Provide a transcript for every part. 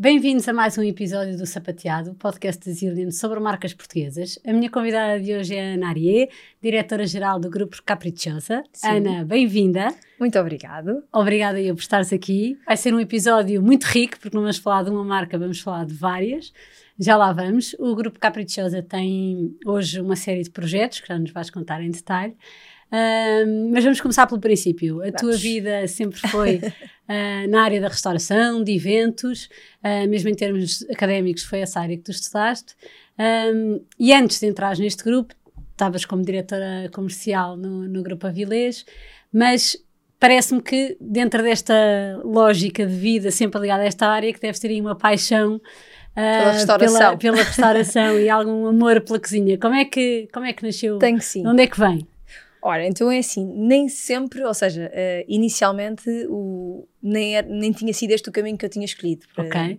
Bem-vindos a mais um episódio do Sapateado, podcast de Zillion sobre marcas portuguesas. A minha convidada de hoje é a Ana Arié, diretora-geral do Grupo Caprichosa. Sim. Ana, bem-vinda. Muito obrigado. Obrigada eu por estares aqui. Vai ser um episódio muito rico, porque não vamos falar de uma marca, vamos falar de várias. Já lá vamos. O Grupo Caprichosa tem hoje uma série de projetos que já nos vais contar em detalhe. Mas vamos começar pelo princípio. A vamos. tua vida sempre foi uh, na área da restauração, de eventos, uh, mesmo em termos académicos, foi essa área que tu estudaste. Um, e antes de entrar neste grupo, estavas como diretora comercial no, no Grupo Avilés, mas parece-me que dentro desta lógica de vida sempre ligada a esta área, que deves ter aí uma paixão pela restauração, pela, pela restauração e algum amor pela cozinha. Como é que, como é que nasceu? Tenho sim. De onde é que vem? Ora, então é assim, nem sempre, ou seja, uh, inicialmente o, nem, era, nem tinha sido este o caminho que eu tinha escolhido. Ok.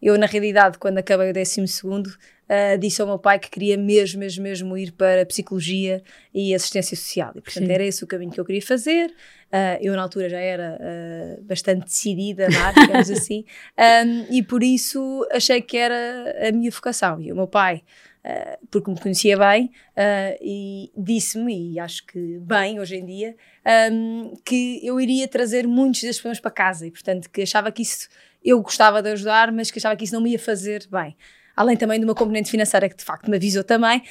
Eu, na realidade, quando acabei o 12 segundo, uh, disse ao meu pai que queria mesmo, mesmo, mesmo ir para psicologia e assistência social. E, portanto, Sim. era esse o caminho que eu queria fazer. Uh, eu, na altura, já era uh, bastante decidida, digamos assim, um, e por isso achei que era a minha vocação. E o meu pai Uh, porque me conhecia bem uh, e disse-me, e acho que bem hoje em dia, um, que eu iria trazer muitos desses problemas para casa e, portanto, que achava que isso eu gostava de ajudar, mas que achava que isso não me ia fazer bem. Além também de uma componente financeira que de facto me avisou também,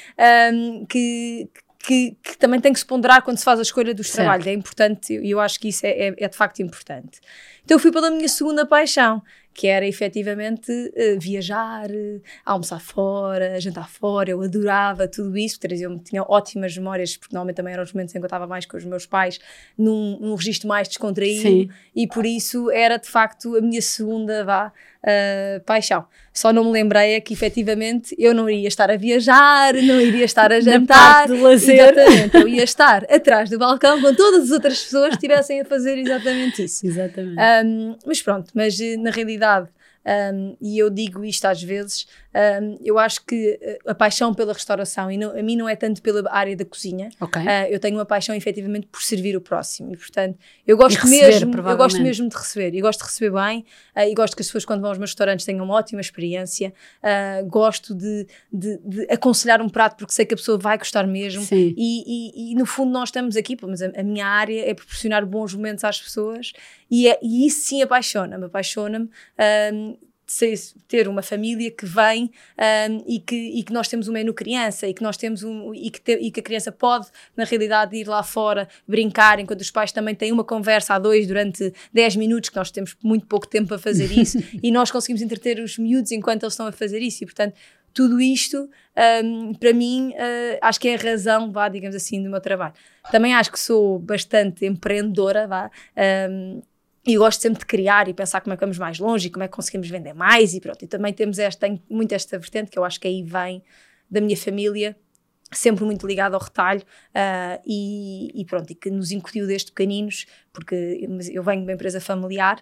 um, que, que, que, também tem que se ponderar quando se faz a escolha dos certo. trabalhos. É importante, e eu acho que isso é, é, é, de facto importante. Então eu fui pela minha segunda paixão, que era efetivamente uh, viajar, uh, almoçar fora, jantar fora. Eu adorava tudo isso, eu tinha ótimas memórias, porque normalmente também eram os momentos em que eu estava mais com os meus pais, num, num registro mais descontraído, Sim. e por isso era de facto a minha segunda vá, uh, paixão. Só não me lembrei é que efetivamente eu não iria estar a viajar, não iria estar a jantar. do lazer. Exatamente, eu ia estar atrás do balcão com todas as outras pessoas que estivessem a fazer exatamente isso. Exatamente. Um, mas pronto, mas na realidade um, e eu digo isto às vezes, um, eu acho que eh, a paixão pela restauração, e não, a mim não é tanto pela área da cozinha, okay. uh, eu tenho uma paixão efetivamente por servir o próximo, e portanto, eu gosto, receber, mesmo, eu gosto mesmo de receber, e gosto de receber bem, uh, e gosto que as pessoas quando vão aos meus restaurantes tenham uma ótima experiência, uh, gosto de, de, de, aconselhar um prato porque sei que a pessoa vai gostar mesmo, e, e, e, no fundo nós estamos aqui, mas a, a, minha área é proporcionar bons momentos às pessoas, e, é, e isso sim apaixona-me, apaixona-me ter uma família que vem um, e, que, e que nós temos um menu criança e que nós temos um e que, te, e que a criança pode na realidade ir lá fora brincar enquanto os pais também têm uma conversa a dois durante 10 minutos que nós temos muito pouco tempo para fazer isso e nós conseguimos entreter os miúdos enquanto eles estão a fazer isso e portanto tudo isto um, para mim uh, acho que é a razão vá digamos assim do meu trabalho. Também acho que sou bastante empreendedora vá um, e gosto sempre de criar e pensar como é que vamos mais longe e como é que conseguimos vender mais e pronto. E também temos esta, tem muito esta vertente que eu acho que aí vem da minha família, sempre muito ligado ao retalho uh, e, e, pronto, e que nos incutiu desde pequeninos, porque eu venho de uma empresa familiar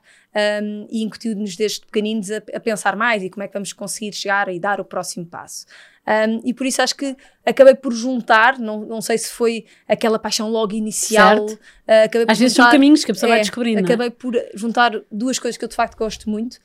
um, e incutiu-nos desde pequeninos a, a, pensar mais e como é que vamos conseguir chegar e dar o próximo passo. Um, e por isso acho que acabei por juntar, não, não sei se foi aquela paixão logo inicial. Uh, Às vezes juntar, são caminhos que a pessoa é, vai descobrindo. É? Acabei é? por juntar duas coisas que eu de facto gosto muito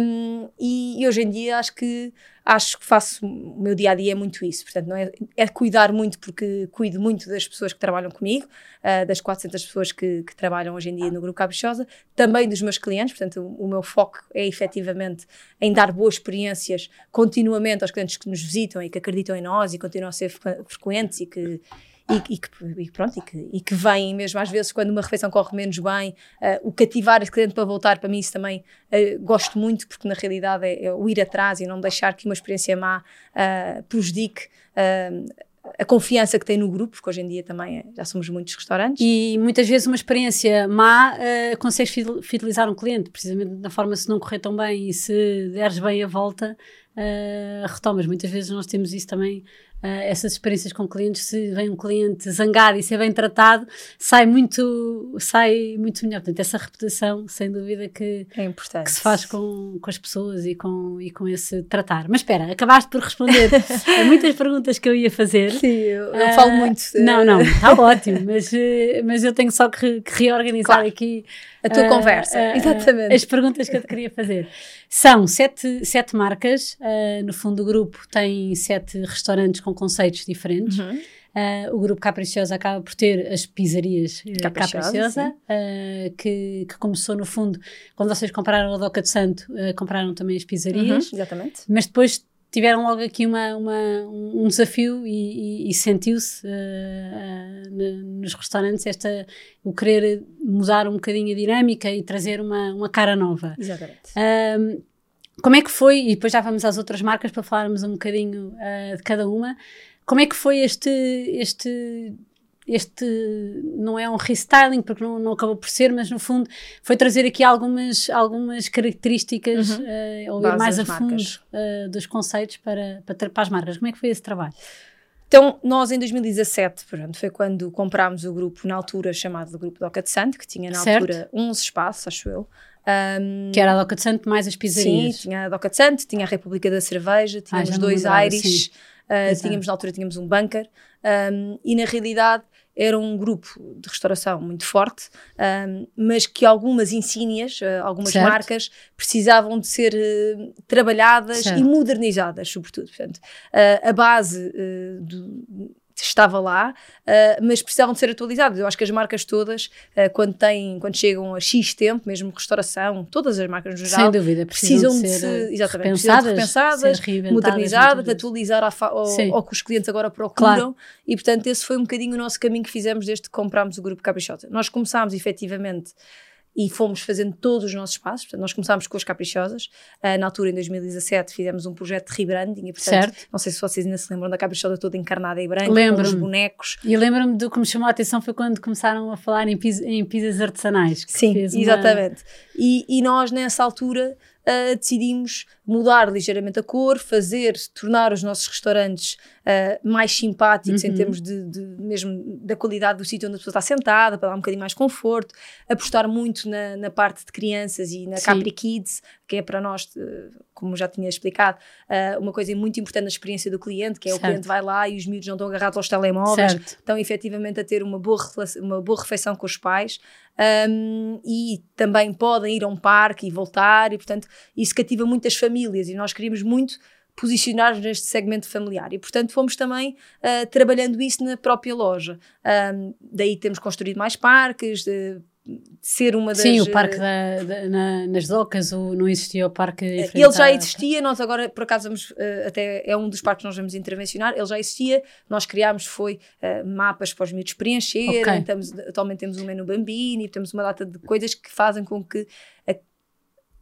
um, e, e, hoje em dia acho que acho que faço o meu dia a dia é muito isso. Portanto, não é, é cuidar muito, porque cuido muito das pessoas que trabalham comigo, uh, das 400 pessoas que, que, trabalham hoje em dia no Grupo Caprichosa, também dos meus clientes. Portanto, o, o, meu foco é efetivamente em dar boas experiências continuamente aos clientes que nos visitam e que acreditam em nós e continuam a ser frequentes e que e, e, que, e pronto, e que, e que vêm mesmo às vezes quando uma refeição corre menos bem, uh, o cativar esse cliente para voltar, para mim isso também uh, gosto muito, porque na realidade é, é, o ir atrás e não deixar que uma experiência má uh, prejudique a confiança que tem no grupo, porque hoje em dia também já somos muitos restaurantes. E muitas vezes uma experiência má uh, consegues fidelizar um cliente, precisamente da forma se não correr tão bem e se deres bem a volta, uh, retomas. Muitas vezes nós temos isso também uh, essas experiências com clientes, se vem um cliente zangado e ser bem tratado, sai muito, sai muito melhor. Portanto, essa reputação, sem dúvida, que, é importante. que se faz com, com as pessoas e com, e com esse tratar. Mas espera, acabaste por responder a muitas perguntas que eu ia fazer. Sim, eu, eu uh, falo muito. Não, não, está ótimo, mas, mas eu tenho só que, que reorganizar claro. aqui a tua uh, conversa. Uh, Exatamente. As perguntas que eu te queria fazer. São sete, sete marcas, no fundo o grupo tem sete restaurantes com conceitos diferentes. Uhum. Uh, o grupo Capriciosa acaba por ter as pizzarias uh, Capriciosa, uh, que, que, começou no fundo, quando vocês compraram a Doca de Santo, compraram também as pizzarias. Uhum, exatamente. Mas depois tiveram logo aqui uma, uma um desafio e, e, e sentiu-se nos restaurantes esta, o querer mudar um bocadinho a dinâmica e trazer uma, uma cara nova. Exatamente. Como é que foi, e depois já vamos às outras marcas para falarmos um bocadinho de cada uma, como é que foi este, este, este não é um restyling, porque não, não acabou por ser, mas no fundo foi trazer aqui algumas, algumas características uhum. uh, ou ir mais a fundo uh, dos conceitos para, para, para as marcas. Como é que foi esse trabalho? Então, nós em 2017, pronto, foi quando comprámos o grupo, na altura chamado Grupo Doca de Santo, que tinha na certo. altura 11 espaços, acho eu. Um, que era a Doca de Santo mais as pizzarias. Sim, tinha a Doca de Santo, tinha a República da Cerveja, tínhamos ah, dois Aires, Uh, tínhamos na altura tínhamos um bunker um, e na realidade era um grupo de restauração muito forte, um, mas que algumas insígnias, uh, algumas certo. marcas precisavam de ser uh, trabalhadas certo. e modernizadas, sobretudo. Portanto, a base do estava lá, uh, mas precisavam de ser atualizadas. Eu acho que as marcas todas, uh, quando têm, quando chegam a X tempo, mesmo restauração, todas as marcas no geral, dúvida, precisam, precisam de, ser se, exatamente, repensadas, repensadas modernizadas, de atualizar ao, ao, que os clientes agora procuram. Claro. E portanto, esse foi um bocadinho o nosso caminho que fizemos desde que comprámos o grupo Caprichota. Nós começámos efetivamente e fomos fazendo todos os nossos passos. Portanto, nós começámos com as caprichosas. Uh, na altura, em 2017, fizemos um projeto de rebranding. E, portanto, certo. não sei se vocês ainda se lembram da caprichosa toda encarnada em branco, com os bonecos. E lembro-me do que me chamou a atenção foi quando começaram a falar em, pis em pizzas artesanais. Sim, exatamente. Uma... E, e nós, nessa altura, uh, decidimos mudar ligeiramente a cor, fazer, tornar os nossos restaurantes uh, mais simpáticos uhum. em termos de, de, mesmo da qualidade do sítio onde a pessoa está sentada, para dar um bocadinho mais conforto, apostar muito na, na parte de crianças e na Sim. Capri Kids, que é para nós, como já tinha explicado, uh, uma coisa muito importante na experiência do cliente, que é certo. o cliente vai lá e os miúdos não estão agarrados aos telemóveis, certo. estão efetivamente a ter uma boa, uma boa refeição com os pais um, e também podem ir a um parque e voltar, e portanto isso cativa muitas famílias e nós queríamos muito posicionar-nos neste segmento familiar e portanto fomos também uh, trabalhando isso na própria loja. Um, daí temos construído mais parques, ser uma das... Sim, o parque da, da, na, nas docas, o, não existia o parque... Ele já existia, nós agora por acaso vamos, uh, até é um dos parques que nós vamos intervencionar, ele já existia, nós criámos foi uh, mapas para os miúdos preencherem, okay. atualmente temos um menu Bambini, temos uma data de coisas que fazem com que a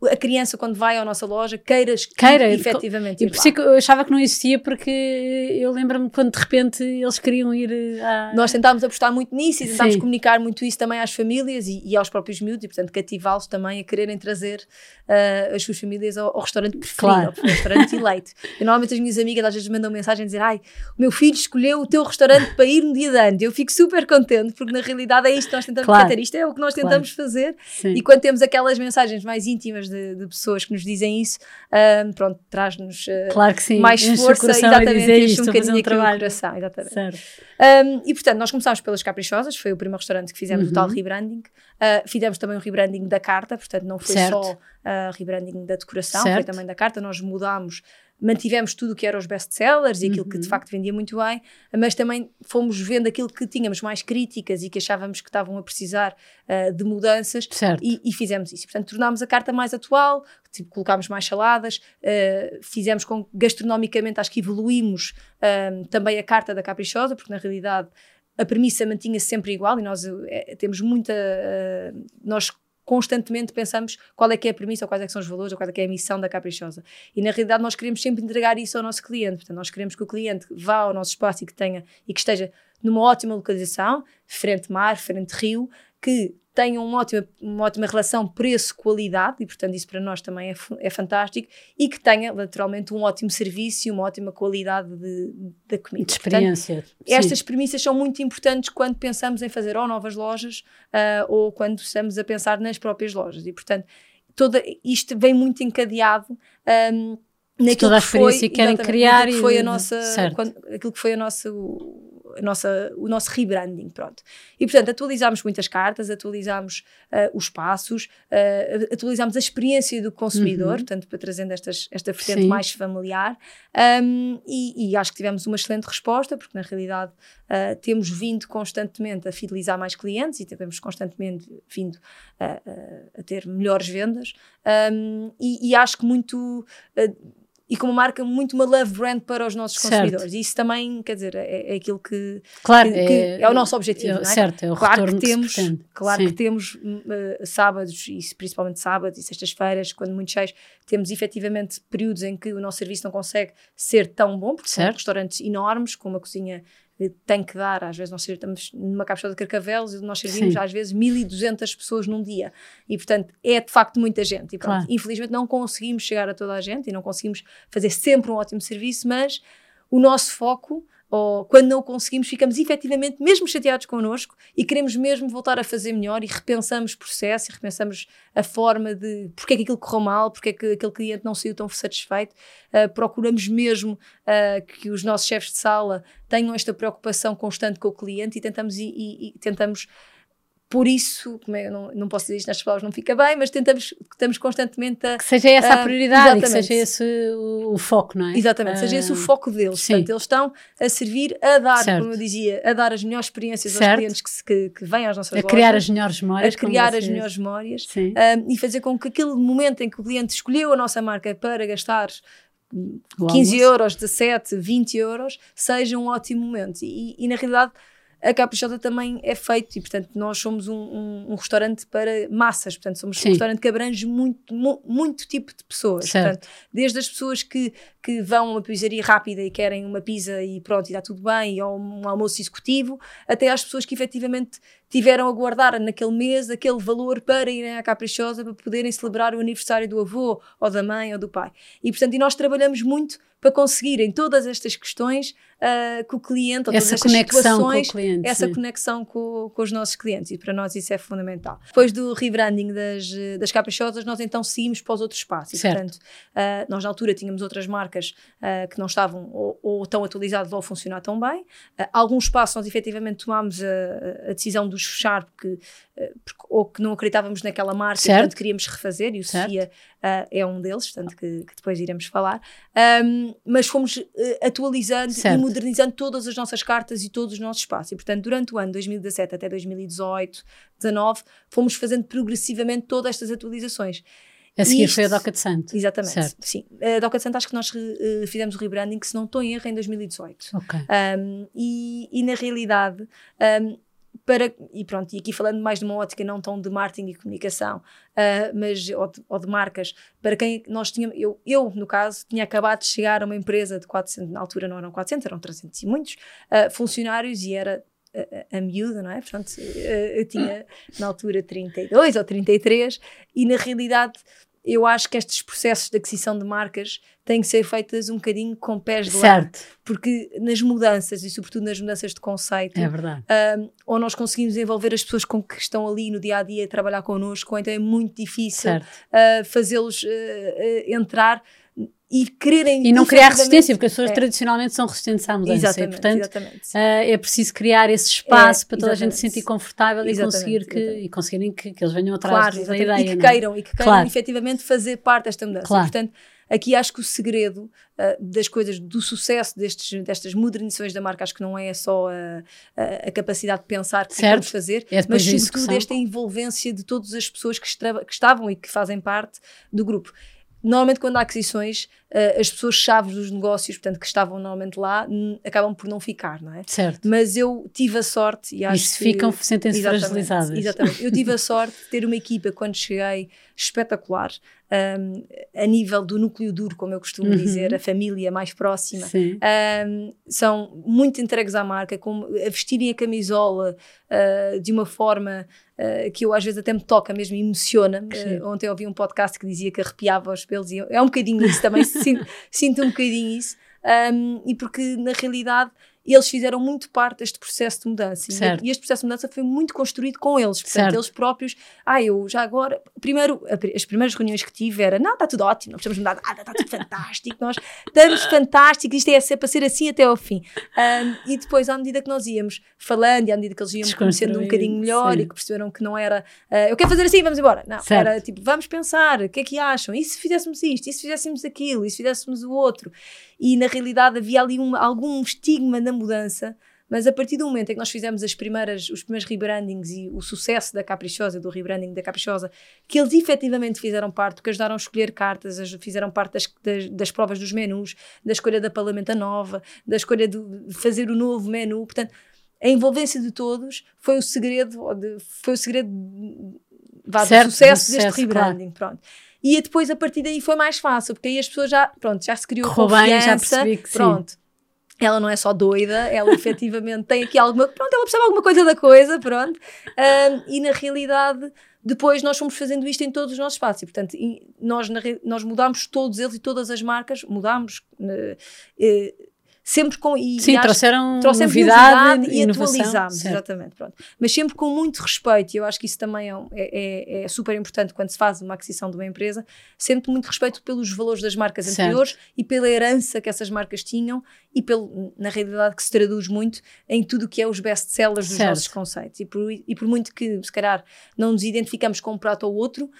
a criança, quando vai à nossa loja, queiras Queira, efetivamente. E por isso eu achava que não existia, porque eu lembro-me quando de repente eles queriam ir a... Nós tentámos apostar muito nisso e tentámos Sim. comunicar muito isso também às famílias e, e aos próprios miúdos, e portanto cativá-los também a quererem trazer uh, as suas famílias ao, ao restaurante preferido, claro. ao restaurante eleito. E normalmente as minhas amigas às vezes mandam mensagem a dizer: Ai, o meu filho escolheu o teu restaurante para ir no dia de antes. Eu fico super contente, porque na realidade é isto que nós tentamos claro. fazer, isto é o que nós tentamos claro. fazer. Sim. E quando temos aquelas mensagens mais íntimas de, de pessoas que nos dizem isso, um, pronto, traz-nos uh, claro mais força, exatamente, enche um bocadinho um aqui o coração, exatamente. Um, e portanto, nós começámos pelas Caprichosas, foi o primeiro restaurante que fizemos uhum. o tal rebranding. Uh, fizemos também um rebranding da carta, portanto, não foi certo. só uh, rebranding da decoração, certo. foi também da carta. Nós mudámos mantivemos tudo o que eram os best-sellers e aquilo uhum. que de uhum. facto vendia muito bem, mas também fomos vendo aquilo que tínhamos mais críticas e que achávamos que estavam a precisar uh, de mudanças e, e, fizemos isso. Portanto, tornámos a carta mais atual, tipo, colocámos mais saladas, uh, fizemos com gastronomicamente, acho que evoluímos uh, também a carta da Caprichosa, porque na realidade a premissa mantinha-se sempre igual e nós temos muita. nós constantemente pensamos qual é que é a premissa, ou quais é são os valores, ou qual é que é a missão da Caprichosa. E na realidade nós queremos sempre entregar isso ao nosso cliente. Portanto, nós queremos que o cliente vá ao nosso espaço e que tenha e que esteja numa ótima localização, frente mar, frente rio, que tenham uma ótima, uma ótima relação preço-qualidade, e portanto isso para nós também é, é, fantástico, e que tenha naturalmente um ótimo serviço e uma ótima qualidade da comida. De experiência. Portanto, estas premissas são muito importantes quando pensamos em fazer ou novas lojas uh, ou quando estamos a pensar nas próprias lojas, e portanto toda, isto vem muito encadeado. Um, naquilo toda a experiência que, foi, que querem criar e foi a nossa, quando, aquilo que foi a nossa nossa, o nosso rebranding, pronto. E, portanto, atualizámos muitas cartas, atualizámos uh, os passos, uh, atualizámos a experiência do consumidor, uhum. portanto, para trazendo estas, esta vertente Sim. mais familiar, um, e, e, acho que tivemos uma excelente resposta, porque, na realidade, uh, temos vindo constantemente a fidelizar mais clientes e temos constantemente vindo a, a, a ter melhores vendas, um, e, e, acho que muito e como marca muito uma love brand para os nossos certo. consumidores. E isso também, quer dizer, é, é aquilo que, claro, que, que é, é, o nosso objetivo, é, não é? Certo, é o claro que temos, que Claro Sim. que temos uh, sábados, e principalmente sábados e sextas-feiras, quando muito cheios, temos efetivamente períodos em que o nosso serviço não consegue ser tão bom, porque certo. são restaurantes enormes, com uma cozinha tem que dar, às vezes nós estamos numa capsula de carcavelos e nós servimos Sim. às vezes 1200 pessoas num dia e portanto é de facto muita gente e pronto, claro. infelizmente não conseguimos chegar a toda a gente e não conseguimos fazer sempre um ótimo serviço, mas o nosso foco ou quando não o conseguimos, ficamos efetivamente mesmo chateados connosco e queremos mesmo voltar a fazer melhor e repensamos o processo e repensamos a forma de porque é que aquilo correu mal, porque é que aquele cliente não saiu tão satisfeito. Uh, procuramos mesmo uh, que os nossos chefes de sala tenham esta preocupação constante com o cliente e tentamos, e, e, e tentamos por isso, como é, não, não posso dizer isto nestas palavras, não fica bem, mas tentamos, estamos constantemente a. Que seja essa a, a prioridade, que seja esse o, o, foco, não é? Exatamente, uh, seja esse o ah, foco deles. Sim. Portanto, eles estão a servir, a dar, certo. como eu dizia, a dar as melhores experiências certo. aos clientes que, que, que vêm às nossas a lojas. A criar as melhores memórias. A criar as melhores memórias um, e fazer com que aquele momento em que o cliente escolheu a nossa marca para gastar 15 euros, 17, 20 euros, seja um ótimo momento. E, e na realidade a Caprichosa também é feito e, portanto, nós somos um, um, um restaurante para massas, portanto, somos Sim. um restaurante que abrange muito, mu muito tipo de pessoas. Portanto, desde as pessoas que, que vão a uma pizzaria rápida e querem uma pizza e pronto, e está tudo bem, ou um almoço executivo, até às pessoas que efetivamente tiveram a guardar naquele mês aquele valor para irem à Caprichosa para poderem celebrar o aniversário do avô, ou da mãe, ou do pai. E, portanto, e nós trabalhamos muito para conseguirem todas estas questões uh, com o cliente, ou essa todas estas conexão situações, com o cliente, essa conexão com, com, os nossos clientes e para nós isso é fundamental. Depois do rebranding das, das caprichosas, nós então seguimos para os outros espaços. E, portanto, uh, nós na altura tínhamos outras marcas uh, que não estavam ou, ou, tão atualizadas ou a funcionar tão bem. alguns espaços nós efetivamente tomámos a, a decisão de fechar porque, porque, ou que não acreditávamos naquela marca certo. e portanto queríamos refazer e o certo. Sofia é um deles, portanto que, que depois iremos falar. Um, mas fomos uh, atualizando certo. e modernizando todas as nossas cartas e todos os nossos espaços. E, portanto, durante o ano 2017 até 2018, 19, fomos fazendo progressivamente todas estas atualizações. A seguir Isto, foi a Doca de Santo. Exatamente, certo. sim. A Doca de Santo acho que nós uh, fizemos o rebranding, se não estou em erro, em 2018. Ok. Um, e, e, na realidade, um, para, e pronto, e aqui falando mais de uma ótica não tão de marketing e comunicação, uh, mas, ou de, ou de, marcas, para quem nós tínhamos, eu, eu no caso, tinha acabado de chegar a uma empresa de 400, na altura não eram 400, eram 300 e muitos uh, funcionários e era a, a, miúda, não é? Portanto, uh, eu tinha na altura 32 ou 33 e na realidade eu acho que estes processos de aquisição de marcas têm que ser feitos um bocadinho com pés de certo. lado. Porque nas mudanças, e sobretudo nas mudanças de conceito, é verdade. Um, ou nós conseguimos envolver as pessoas com que estão ali no dia a dia a trabalhar connosco, ou então é muito difícil uh, fazê-los uh, uh, entrar e quererem. E não criar resistência, porque as pessoas é. tradicionalmente são resistentes à mudança. Exatamente, e, portanto, exatamente, uh, é preciso criar esse espaço é, para toda a gente se sentir confortável e conseguir que, e conseguirem que, que, eles venham atrás claro, da ideia. E que é? queiram, e que queiram claro. efetivamente fazer parte desta mudança. Claro. portanto, aqui acho que o segredo uh, das coisas, do sucesso destes, destas modernizações da marca, acho que não é só a, a, a capacidade de pensar que vamos fazer, é mas sobretudo esta envolvência de todas as pessoas que, que estavam e que fazem parte do grupo. Normalmente, quando há aquisições, uh, as pessoas chaves dos negócios, portanto, que estavam normalmente lá, acabam por não ficar, não é? Certo. Mas eu tive a sorte e acho e se que, ficam, sentem-se fragilizadas. Exatamente. Eu tive a sorte de ter uma equipa, quando cheguei, espetacular, um, a nível do núcleo duro, como eu costumo uhum. dizer, a família mais próxima, um, são muito entregues à marca, a vestirem a camisola uh, de uma forma uh, que eu às vezes até me toca mesmo, emociona. Uh, ontem eu ouvi um podcast que dizia que arrepiava os pelos e eu, é um bocadinho isso também, sinto, sinto um bocadinho isso. Um, e porque na realidade eles fizeram muito parte deste processo de mudança. Certo. E este processo de mudança foi muito construído com eles. Portanto, certo. eles próprios, ah, eu já agora, primeiro, as primeiras reuniões que tive era, não, está tudo ótimo, não precisamos mudar nada, está tudo fantástico, nós estamos fantásticos, isto é para ser assim até ao fim. Um, e depois, à medida que nós íamos falando e à medida que eles iam conhecendo um bocadinho melhor sim. e que perceberam que não era, uh, eu quero fazer assim, vamos embora. Não, certo. era tipo, vamos pensar, o que é que acham? E se fizéssemos isto? E se fizéssemos aquilo? E se fizéssemos o outro? E na realidade havia ali um, algum estigma na mudança, mas a partir do momento em que nós fizemos as primeiras, os primeiros rebrandings e o sucesso da Caprichosa, do rebranding da Caprichosa, que eles efetivamente fizeram parte, que ajudaram a escolher cartas, fizeram parte das, das, das provas dos menus, da escolha da parlamenta nova, da escolha de fazer o novo menu, portanto, a envolvência de todos foi o segredo, foi o segredo vá, certo, do sucesso deste rebranding, claro. pronto. E depois, a partir daí, foi mais fácil, porque aí as pessoas já, pronto, já se criou Correu confiança. Bem, já percebi que pronto. Sim. Ela não é só doida, ela efetivamente tem aqui alguma. Pronto, ela percebe alguma coisa da coisa, pronto. Um, e na realidade, depois nós fomos fazendo isto em todos os nossos espaços. E, portanto, nós, nós mudámos todos eles e todas as marcas, mudámos. Uh, uh, sempre com. E, Sim, e trouxeram, trouxeram novidade, novidade e atualizámos, exatamente. Pronto. Mas sempre com muito respeito, e eu acho que isso também é, é, é, super importante quando se faz uma aquisição de uma empresa, sempre muito respeito pelos valores das marcas certo. anteriores e pela herança que essas marcas tinham e pelo, na realidade que se traduz muito em tudo o que é os best-sellers dos certo. nossos conceitos. E por, e por muito que, se calhar, não nos identificamos com um prato ou outro,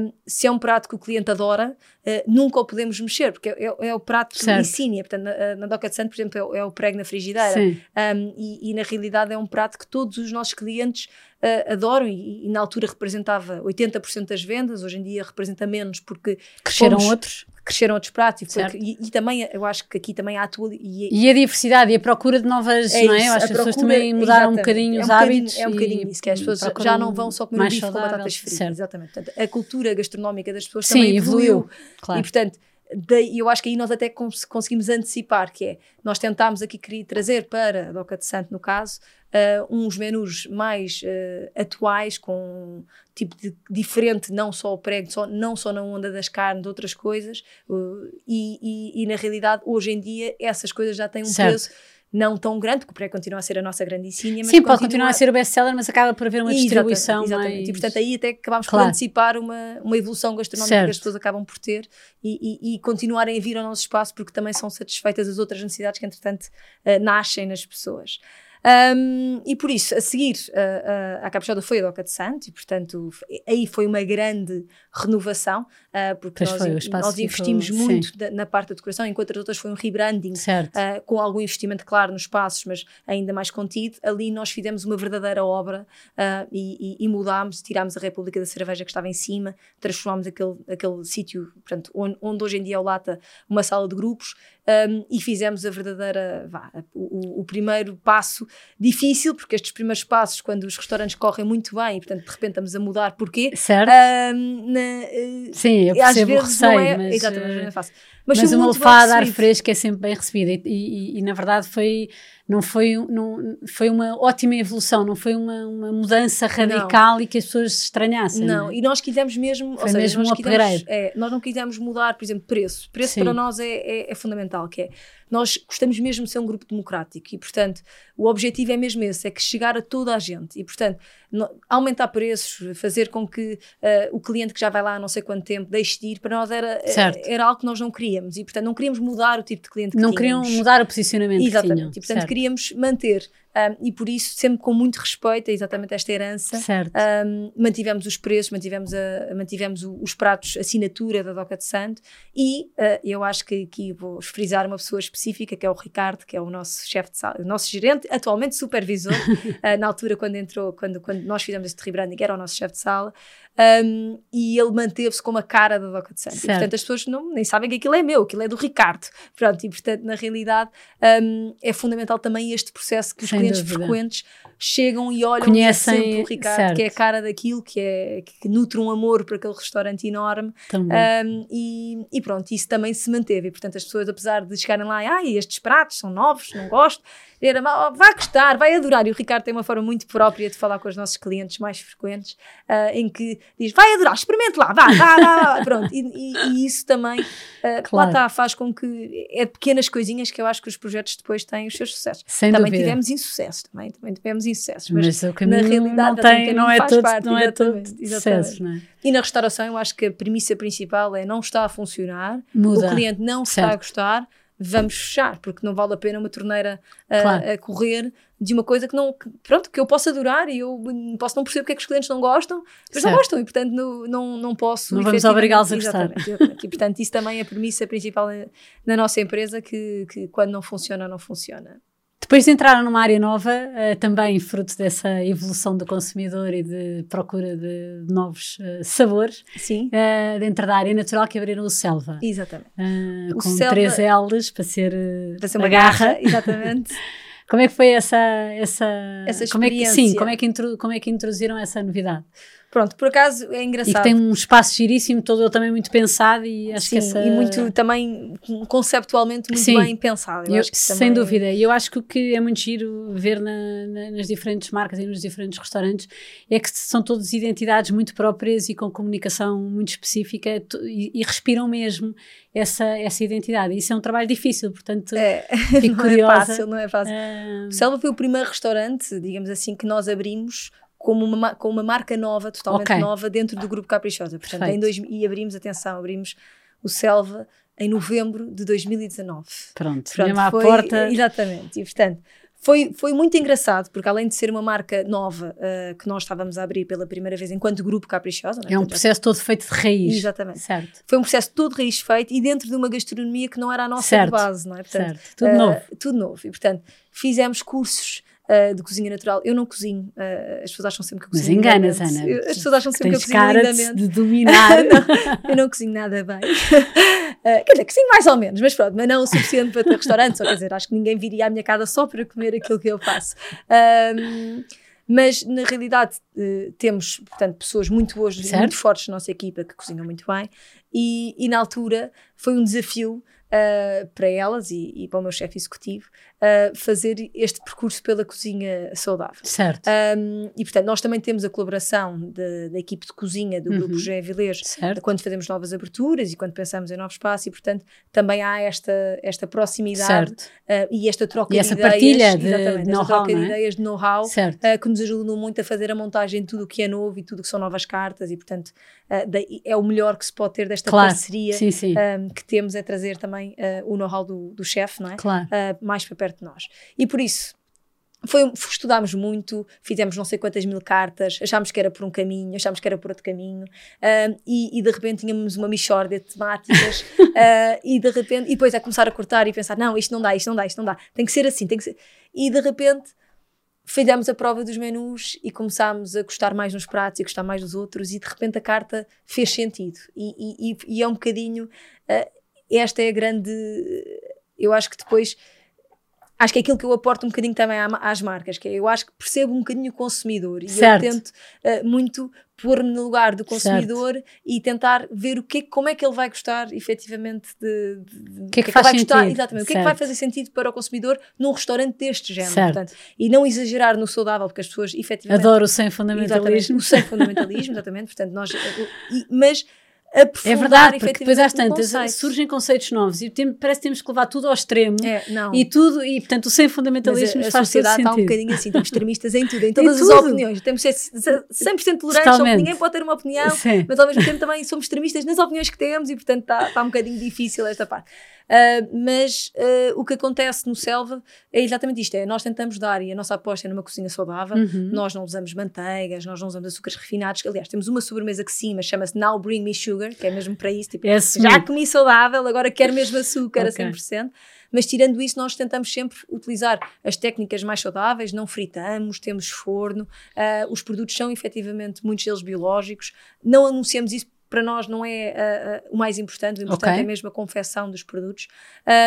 um, se é um prato que o cliente adora, uh, nunca o podemos mexer, porque é, é, é o prato certo. insígnia. Portanto, na, na Doca de Santo, por exemplo, é, é o prego na frigideira. Um, e, e, na realidade é um prato que todos os nossos clientes uh, adoram e, e, na altura representava 80% das vendas, hoje em dia representa menos porque cresceram fomos, outros cresceram outros pratos e, foi, e, e, também eu acho que aqui também há a tua e, e, a diversidade e a procura de novas é não é? eu acho que as pessoas também mudaram um bocadinho é os hábitos é um bocadinho isso que as pessoas já não vão só comer bife com batatas fritas exatamente portanto, a cultura gastronómica das pessoas Sim, também evoluiu, evoluiu. Claro. e portanto daí, eu acho que aí nós até cons conseguimos antecipar, que é, nós tentámos aqui querer trazer para a Doca de Santo, no caso, uh, uns menus mais uh, atuais, com tipo de, diferente, não só o prego, só, não só na onda das carnes, de outras coisas, uh, e, e, e, na realidade, hoje em dia, essas coisas já têm um certo. peso não tão grande, porque o pré continua a ser a nossa grande insígnia. Sim, pode continuar a ser o best-seller, mas acaba por haver uma distribuição exatamente, mais... E portanto aí até acabamos claro. por antecipar uma, uma evolução gastronómica certo. que as pessoas acabam por ter e, e, e, continuarem a vir ao nosso espaço porque também são satisfeitas as outras necessidades que entretanto uh, nascem nas pessoas. Um, e por isso, a seguir, uh, uh, a Caprichosa foi a Doca de Santo, e portanto, aí foi uma grande renovação, uh, porque nós, foi, nós investimos ficou, muito na parte da decoração, enquanto as outras foi um rebranding, com algum investimento, claro, nos espaços, mas ainda mais contido. Ali nós fizemos uma verdadeira obra e, e, e, mudámos, tirámos a República da Cerveja que estava em cima, transformámos aquele, aquele sítio, onde, onde hoje em dia é o Lata, uma sala de grupos, um, e fizemos a verdadeira, vá, o, o, primeiro passo difícil, porque estes primeiros passos, quando os restaurantes correm muito bem, e portanto de repente estamos a mudar, porquê? Certo. Um, na, eh, Sim, eu percebo o receio, é, mas, exatamente, não é fácil. Mas, mas uma lefada de ar fresco é sempre bem recebida e, e, e, na verdade foi não foi, não, foi uma ótima evolução, não foi uma, uma mudança radical não. e que as pessoas se estranhassem. Não, não é? e nós quisemos mesmo, foi ou seja, mesmo nós, um quisemos, é, nós não quisemos mudar, por exemplo, preço. Preço Sim. para nós é, é, é fundamental, que é nós gostamos mesmo de ser um grupo democrático e, portanto, o objetivo é mesmo esse, é que chegar a toda a gente e, portanto, aumentar preços, fazer com que uh, o cliente que já vai lá há não sei quanto tempo deixe de ir, para nós era, era algo que nós não queríamos e, portanto, não queríamos mudar o tipo de cliente que não tínhamos. Não queriam mudar o posicionamento Exatamente. que tinham. E, portanto, certo. queríamos manter um, e por isso, sempre com muito respeito a exatamente esta herança, um, mantivemos os preços, mantivemos, a, mantivemos os pratos assinatura da Doca de Santo. E uh, eu acho que aqui vou frisar uma pessoa específica, que é o Ricardo, que é o nosso chefe de sala, o nosso gerente, atualmente supervisor, uh, na altura quando entrou, quando, quando nós fizemos este rebranding, era o nosso chefe de sala, um, e ele manteve-se como a cara da Doca de. E, portanto, as pessoas não, nem sabem que aquilo é meu, aquilo é do Ricardo. Pronto, e portanto, na realidade, um, é fundamental também este processo que os Sem clientes dúvida. frequentes chegam e olham Conhecem, sempre o Ricardo, certo. que é a cara daquilo, que, é, que nutre um amor por aquele restaurante enorme. Um, e, e, pronto, isso também se manteve. E portanto, as pessoas, apesar de chegarem lá, ah, estes pratos são novos, não gosto, era, vai gostar, vai adorar. E o Ricardo tem uma forma muito própria de falar com os nossos clientes mais frequentes, uh, em que diz, vai adorar, experimente lá, vá, vá, vá, pronto. E, e, e, isso também, uh, claro. lá está, faz com que, é de pequenas coisinhas que eu acho que os projetos depois têm os seus sucessos. Sem também dúvida. tivemos insucesso, também, também tivemos insucessos, mas, mas na realidade não, tem, não é todo, parte, não é todo sucesso, não é? E na restauração eu acho que a premissa principal é não está a funcionar, Muda. o cliente não certo. está a gostar, vamos fechar, porque não vale a pena uma torneira a, claro. a correr de uma coisa que não, que, pronto, que eu posso adorar e eu posso não perceber porque é que os clientes não gostam, mas certo. não gostam e portanto não, não, não posso. Não vamos obrigá-los a gostar. E portanto isso também é a premissa principal na nossa empresa que, que quando não funciona, não funciona. Depois de entrar numa área nova, uh, também fruto dessa evolução do consumidor e de procura de novos uh, sabores, Sim. Uh, dentro da área natural que abriram o Selva. Exatamente. com Selva, três L's para ser, para ser uma garra. garra. Exatamente. como é que foi essa essa, essa experiência? Como é que, sim, como é que, intro, como é que introduziram essa novidade? Pronto, por acaso é engraçado. E que tem um espaço giríssimo, todo ele também muito pensado e acho Sim, que essa... e muito também conceptualmente muito Sim, bem pensado. Eu, sem também... dúvida. E eu acho que o que é muito giro ver na, na, nas diferentes marcas e nos diferentes restaurantes é que são todas identidades muito próprias e com comunicação muito específica e, e respiram mesmo essa, essa identidade. Isso é um trabalho difícil, portanto, é, fico não é curiosa. Não é fácil, não é fácil. Uh... O Selva foi o primeiro restaurante, digamos assim, que nós abrimos como uma, com uma marca nova, totalmente okay. nova, dentro do grupo Caprichosa. Portanto, em dois, e abrimos, atenção, abrimos o Selva em novembro de 2019. Pronto, Pronto mesmo à foi, porta. Exatamente, e portanto, foi, foi muito engraçado, porque além de ser uma marca nova uh, que nós estávamos a abrir pela primeira vez enquanto grupo Caprichosa. É, é um processo todo feito de raiz. Exatamente. Certo. Foi um processo todo raiz feito e dentro de uma gastronomia que não era a nossa certo. base, não é? Portanto, certo. Tudo uh, novo. Tudo novo. E portanto, fizemos cursos uh, de cozinha natural. Eu não cozinho, uh, as pessoas acham sempre que eu cozinho. Mas enganas, Ana. Eu, as pessoas acham sempre que eu cozinho cara lindamente. De, de dominar. não, eu não cozinho nada bem. Uh, quer dizer, cozinho mais ou menos, mas pronto, mas não o suficiente para ter restaurante. Só quer dizer, acho que ninguém viria à minha casa só para comer aquilo que eu faço. Um, mas na realidade uh, temos, portanto, pessoas muito boas, certo. muito fortes na nossa equipa que cozinham muito bem e, e na altura foi um desafio uh, para elas e, e, para o meu chefe executivo uh, fazer este percurso pela cozinha saudável. Certo. Um, e portanto, nós também temos a colaboração de, da equipe de cozinha do uhum. Grupo José Vilês quando fazemos novas aberturas e quando pensamos em novos espaços, e portanto também há esta, esta proximidade uh, e esta troca e de ideias. Partilha de, exatamente, esta troca de é? ideias, de know-how, que nos ajudam muito a fazer a montagem de tudo o que é novo e tudo o que são novas cartas, e portanto é o melhor que se pode ter desta claro. parceria sim, sim. Um, que temos é trazer também o know-how do, do chefe, não é? Claro. mais para perto de nós. E por isso, foi, estudámos muito, fizemos não sei quantas mil cartas, achámos que era por um caminho, achámos que era por outro caminho, uh, e, e, de repente tínhamos uma mixórdia de temáticas, uh, e de repente, e depois é começar a cortar e pensar: não, isto não dá, isto não dá, isto não dá, tem que ser assim, tem que ser. E de repente fizemos a prova dos menus e começámos a gostar mais nos pratos e gostar mais dos outros, e de repente a carta fez sentido. E, e, e é um bocadinho. Uh, esta é a grande. Eu acho que depois acho que é aquilo que eu aporto um bocadinho também às marcas, que é, eu acho que percebo um bocadinho o consumidor e certo. eu tento uh, muito pôr-me no lugar do consumidor certo. e tentar ver o que, como é que ele vai gostar efetivamente de, de o que é que, que, é faz vai sentido. gostar, exatamente, o que é que vai fazer sentido para o consumidor num restaurante deste género, portanto, e não exagerar no saudável, porque as pessoas efetivamente adoro o sem fundamentalismo, o sem fundamentalismo, exatamente, portanto, nós, e, mas é verdade, porque depois às tantas surgem conceitos novos e tem, parece que temos que levar tudo ao extremo é, e tudo, e portanto o sem fundamentalismo Mas a, a faz sociedade está um bocadinho assim, temos extremistas em tudo, em todas em as opiniões, temos de ser 100% tolerantes, ninguém pode ter uma opinião, Sim. mas ao mesmo tempo também somos extremistas nas opiniões que temos e portanto está, está um bocadinho difícil esta parte. Uh, mas uh, o que acontece no Selva é exatamente isto: é nós tentamos dar, e a nossa aposta é numa cozinha saudável, uhum. nós não usamos manteigas, nós não usamos açúcares refinados. Aliás, temos uma sobremesa que sim, mas chama-se Now Bring Me Sugar, que é mesmo para isso. Tipo, é já comi saudável, agora quero mesmo açúcar okay. a 100%. Mas tirando isso, nós tentamos sempre utilizar as técnicas mais saudáveis, não fritamos, temos forno, uh, os produtos são efetivamente muitos deles biológicos, não anunciamos isso para nós não é uh, uh, o mais importante, o importante okay. é mesmo a confecção dos produtos.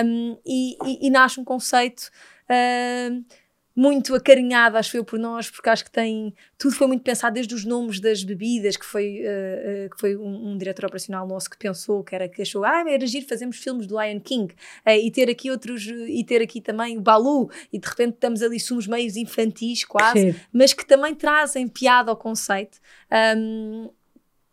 Um, e, e, e, nasce um conceito uh, muito acarinhado, acho eu, por nós, porque acho que tem. Tudo foi muito pensado, desde os nomes das bebidas, que foi, que foi um, um, diretor operacional nosso que pensou, que era que achou, ah, era giro, fazemos filmes do Lion King, e ter aqui outros, e ter aqui também o Balu, e de repente estamos ali, somos meios infantis quase, Sim. mas que também trazem piada ao conceito. Um,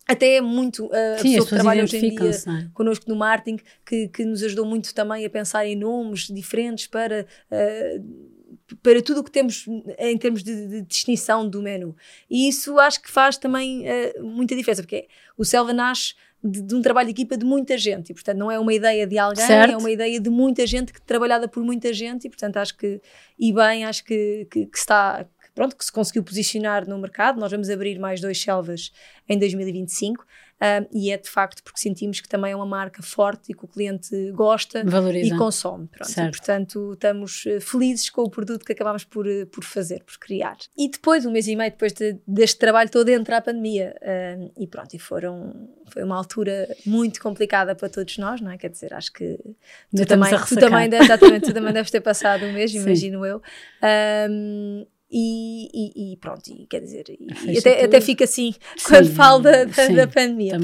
até é muito uh, a Sim, pessoa que trabalha hoje em dia é? connosco no marketing, que, que nos ajudou muito também a pensar em nomes diferentes para, uh, para tudo o que temos em termos de, de, distinção do menu. E isso acho que faz também uh, muita diferença, porque o Selva nasce de, de, um trabalho de equipa de muita gente, e portanto não é uma ideia de alguém, certo. é uma ideia de muita gente, que trabalhada por muita gente, e portanto acho que, e bem, acho que, que, que está, pronto, que se conseguiu posicionar no mercado. Nós vamos abrir mais dois selvas em 2025. Uh, e é de facto porque sentimos que também é uma marca forte e que o cliente gosta Valoriza. e consome. Pronto. E, portanto, estamos eh, felizes com o produto que acabámos por, eh, por fazer, por criar. E depois, um mês e meio depois de, deste trabalho todo, entra a pandemia. Uh, e pronto, e foram, foi uma altura muito complicada para todos nós, não é? Quer dizer, acho que tu também, tu também, exatamente, tu também deves ter passado um mês, imagino eu. Um, e, e, e, pronto, e, quer dizer, e até, até fica assim sim, quando falo da, da, da pandemia. Eu,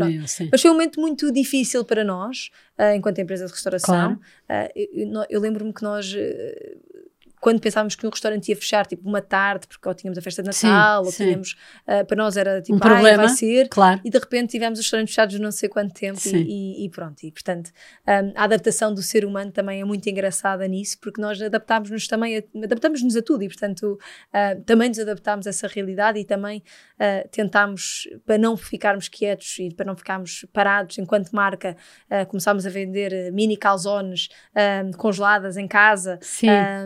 Mas foi um momento muito difícil para nós, uh, enquanto empresa de restauração. Claro. Uh, eu, eu lembro-me que nós. Uh, quando pensávamos que um restaurante ia fechar, tipo, uma tarde, porque ou tínhamos a festa de Natal, sim, ou tínhamos, uh, para nós era tipo, um problema, vai ser, claro. e de repente tivemos os restaurantes fechados não sei quanto tempo, e, e, pronto, e portanto, um, a adaptação do ser humano também é muito engraçada nisso, porque nós adaptámos-nos também, adaptamos-nos a tudo, e portanto, uh, também nos adaptámos a essa realidade e também uh, tentámos, para não ficarmos quietos e para não ficarmos parados enquanto marca, começámos a vender mini calzones congeladas em casa,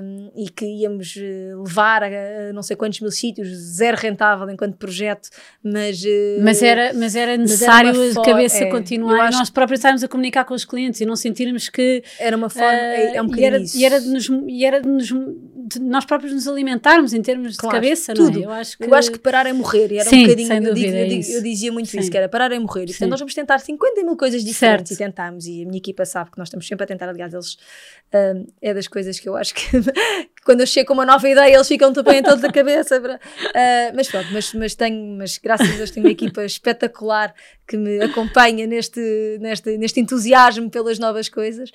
um, e que íamos eh, levar a, não sei quantos mil sítios, zero rentável enquanto projeto, mas... Eh, mas era, mas era necessário mas era a cabeça é, continuar, nós próprios estarmos a comunicar com os clientes e não sentirmos que... Era uma forma, uh, é, é um e era, e era, de nos, e era de nos, de nós próprios nos alimentarmos em termos claro, de cabeça, tudo. não é? Eu acho, que... eu acho que parar é morrer, e era Sim, um bocadinho, eu, digo, eu, digo, eu, dizia muito Sim. isso, que era parar é morrer, e portanto nós vamos tentar 50 mil coisas diferentes certo. e tentamos, e a minha equipa sabe que nós estamos sempre a tentar, aliás, eles, uh, é das coisas que eu acho que quando eu chego com uma nova ideia, eles ficam também todos a cabeça. Uh, mas pronto, mas, mas tenho, mas graças a Deus tenho uma equipa espetacular que me acompanha neste, neste, neste entusiasmo pelas novas coisas.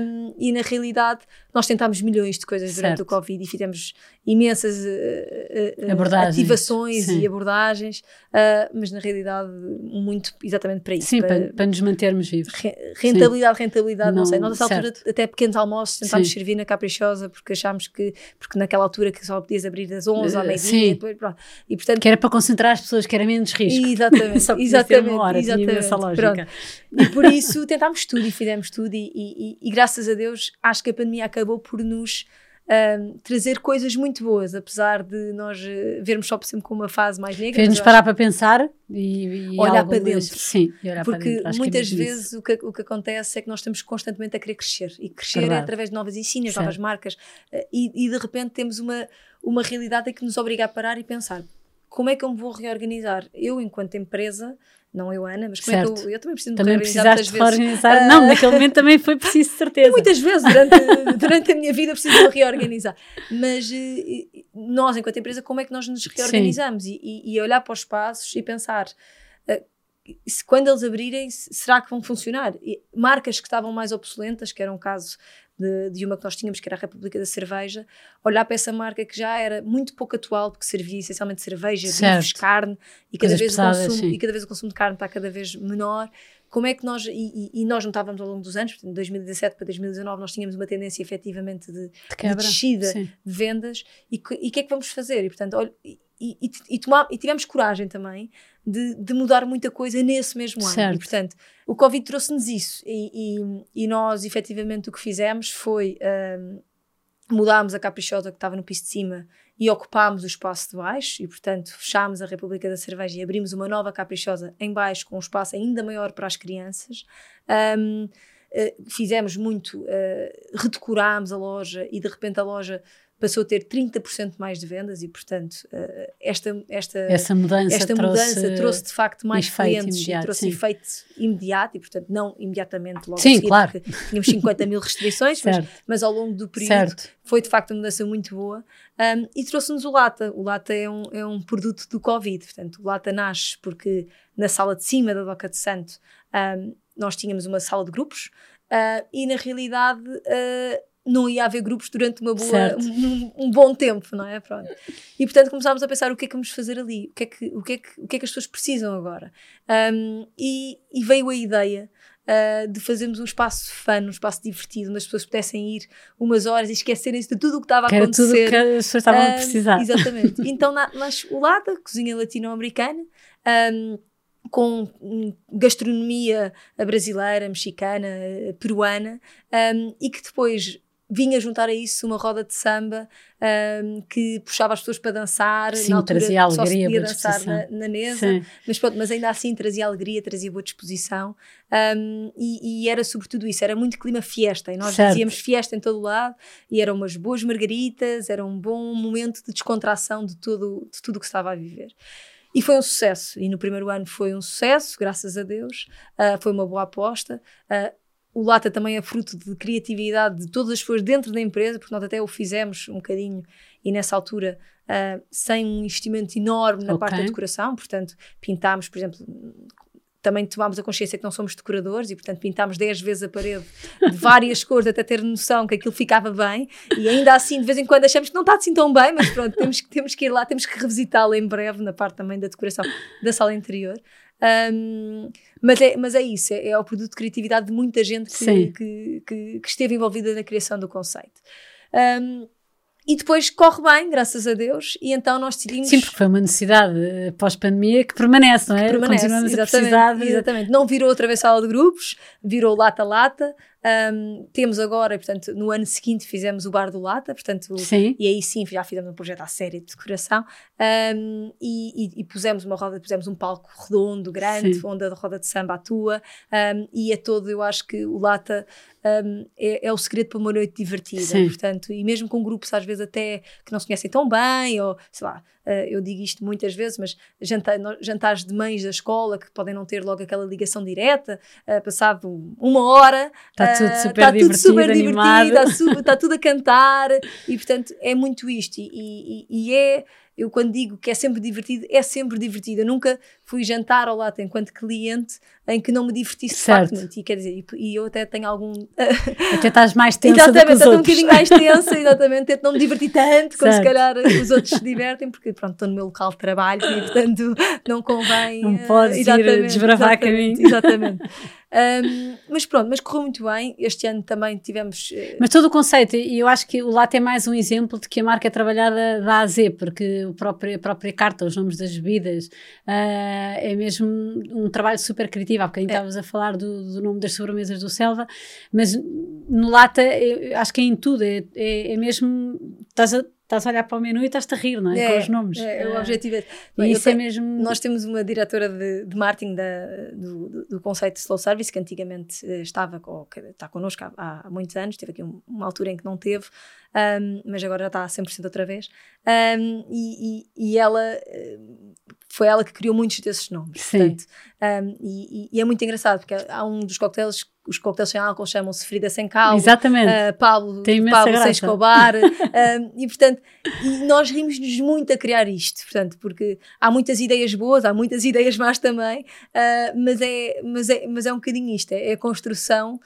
Um, e na realidade, nós tentámos milhões de coisas durante certo. o Covid e fizemos imensas uh, uh, abordagens. ativações Sim. e abordagens, uh, mas na realidade, muito exatamente para isso. Sim, para, para, para nos mantermos vivos. Rentabilidade, Sim. rentabilidade, não, não, sei. Nós, nessa certo. altura, até pequenos almoços, tentámos Sim. servir na Caprichosa porque achámos que, porque naquela altura que só podias abrir das 11 ao meio-dia, e portanto. Que era para concentrar as pessoas, que era menos risco. Exatamente, exatamente. Hora, exatamente. Essa lógica. E por isso tentámos tudo e fizemos tudo, e, e, e, graças a Deus acho que a pandemia acabou por nos um, trazer coisas muito boas, apesar de nós uh, vermos só sempre com uma fase mais negra. Fez-nos parar para pensar e, e olhar para dentro. Sim, olhar Porque para dentro. muitas é vezes o que, o que acontece é que nós estamos constantemente a querer crescer e crescer é Verdade. é através de novas ensinas, novas marcas uh, e, e de repente temos uma, uma realidade que nos obriga a parar e pensar como é que eu me vou reorganizar? Eu, enquanto empresa, não eu, Ana, mas como certo. é que eu, eu também preciso também reorganizar muitas reorganizar. Uh, não, naquele momento também foi preciso certeza. muitas vezes durante, durante a minha vida preciso reorganizar. Mas uh, nós, enquanto empresa, como é que nós nos reorganizamos? E, e, olhar para os espaços e pensar. Uh, se, quando eles abrirem, será que vão funcionar? E marcas que estavam mais obsoletas, que era um caso de, de, uma que nós tínhamos, que era a República da Cerveja, olhar para essa marca que já era muito pouco atual, porque servia essencialmente cerveja, carne, e cada, vez pesadas, o consumo, e cada vez o consumo de carne está cada vez menor. Como é que nós, e, e nós notávamos ao longo dos anos, de 2017 para 2019, nós tínhamos uma tendência efetivamente de, de, de descida sim. de vendas, e o que é que vamos fazer? E portanto, olha, e, e, e, tomar, e tivemos coragem também de, de, mudar muita coisa nesse mesmo ano. Certo. E, portanto, o Covid trouxe-nos isso. E, e, nós, efetivamente, o que fizemos foi um, mudámos a caprichosa que estava no piso de cima e ocupámos o espaço de baixo e, portanto, fechámos a República da Cerveja e abrimos uma nova caprichosa em baixo com um espaço ainda maior para as crianças. Um, uh, eh, fizemos muito, uh, redecorámos a loja e de repente a loja passou a ter 30% mais de vendas e, portanto, uh, esta, esta, Essa mudança, esta trouxe, mudança trouxe de facto mais clientes imediato, e trouxe sim. efeito imediato e, portanto, não imediatamente logo sim, a seguir, claro. porque tínhamos 50 mil restrições, mas, mas, ao longo do período certo. foi de facto uma mudança muito boa um, e trouxe-nos o Lata. O Lata é um, é um produto do Covid, portanto, o Lata nasce porque na sala de cima da Doca de Santo um, nós tínhamos uma sala de grupos uh, e na realidade. Uh, não ia haver grupos durante uma boa, um, um, bom tempo, não é? Pronto. E portanto começámos a pensar o que é que vamos fazer ali, o que é que, o que, é, que, o que, é que as pessoas precisam agora. Um, e, e, veio a ideia uh, de fazermos um espaço fun, um espaço divertido, onde as pessoas pudessem ir umas horas e esquecerem-se de tudo o que estava a acontecer. Tudo que as pessoas estavam a precisar. Exatamente. Então nasce o Lada, cozinha latino-americana. Um, com gastronomia brasileira, mexicana, peruana, um, e que depois vinha juntar a isso uma roda de samba um, que puxava as pessoas para dançar. Sim, na altura trazia alegria, só se podia dançar na, na, mesa, mas, pronto, mas ainda assim trazia alegria, trazia boa disposição um, e, e, era sobretudo isso, era muito clima fiesta e nós certo. fazíamos fiesta em todo o lado e eram umas boas margaritas, era um bom momento de descontração de tudo, de tudo o que estava a viver. E foi um sucesso. E no primeiro ano foi um sucesso, graças a Deus. Uh, foi uma boa aposta. Uh, o Lata também é fruto de criatividade de todas as pessoas dentro da empresa, porque nós até o fizemos um bocadinho e nessa altura uh, sem um investimento enorme na okay. parte da decoração, portanto pintámos, por exemplo, também tomámos a consciência que não somos decoradores e, portanto, pintámos 10 vezes a parede de várias cores até ter noção que aquilo ficava bem e ainda assim, de vez em quando, achamos que não está assim tão bem, mas pronto, temos, temos que ir lá, temos que revisitá-lo em breve na parte também da decoração da sala interior. Um, mas, é, mas é isso, é, é o produto de criatividade de muita gente que, que, que, que, esteve envolvida na criação do conceito. Um, e depois corre bem, graças a Deus, e então nós decidimos. Sim, porque foi uma necessidade eh, pós-pandemia que permanece, não é? Que permanece, Continuamos exatamente, a precisar de... exatamente. Não virou outra vez sala de grupos, virou lata-lata, um, temos agora, portanto, no ano seguinte fizemos o Bar do Lata, portanto, sim. e aí sim já fizemos um projeto à série de decoração um, e, e, e, pusemos uma roda, pusemos um palco redondo, grande, sim. onde a roda de samba atua um, e é todo, eu acho que o Lata é, é, o segredo para uma noite divertida, sim. portanto, e mesmo com grupos às vezes até que não se conhecem tão bem, ou sei lá, eu digo isto muitas vezes, mas jantar, jantares de mães da escola que podem não ter logo aquela ligação direta, uh, passado uma hora, está tudo ah, super, tá divertido, tudo super divertido, está, tá tudo a cantar, e portanto é muito isto. E, e, e é eu quando digo que é sempre divertido, é sempre divertido. Eu nunca fui jantar ao lado enquanto cliente em que não me divertisse certo. E, quer dizer, e, e, eu até tenho algum. Até estás mais tensa. exatamente, estou um bocadinho mais tensa, exatamente. Tento não me divertir tanto como se calhar os outros se divertem, porque pronto, estou no meu local de trabalho e portanto não convém. Não podes ir desbravar caminho. Exatamente. Um, mas pronto, mas correu muito bem. Este ano também tivemos. Uh... Mas todo o conceito, e eu acho que o latte é mais um exemplo de que a marca é trabalhada da A a Z, porque o próprio, a própria carta, os nomes das bebidas, uh, é mesmo um trabalho super criativo. Há bocadinho é. estavas a falar do, do, nome das sobremesas do Selva, mas no Lata, acho que é em tudo, é, é, é mesmo. Estás a, estás a olhar para o menu e estás-te a rir, não é? é? Com os nomes. É, é o objetivo. É, Bem, isso é mesmo. Nós temos uma diretora de, de marketing da, do, do, conceito de slow service que antigamente eh, estava, ou, que está connosco há, há, muitos anos, teve aqui uma altura em que não teve, um, mas agora já está a 100% outra vez. Um, e, e, e, ela eh, foi ela que criou muitos desses nomes. Sim. Portanto, um, e, e, é muito engraçado porque há um dos coquetéis os coquetéis sem álcool chamam-se Frida Sem Cal, Exatamente. Uh, Pablo, Tem Pablo Sem Escobar, uh, e portanto, e nós rimos-nos muito a criar isto, portanto, porque há muitas ideias boas, há muitas ideias más também, uh, mas, é, mas, é, mas é um bocadinho isto, é, é a construção,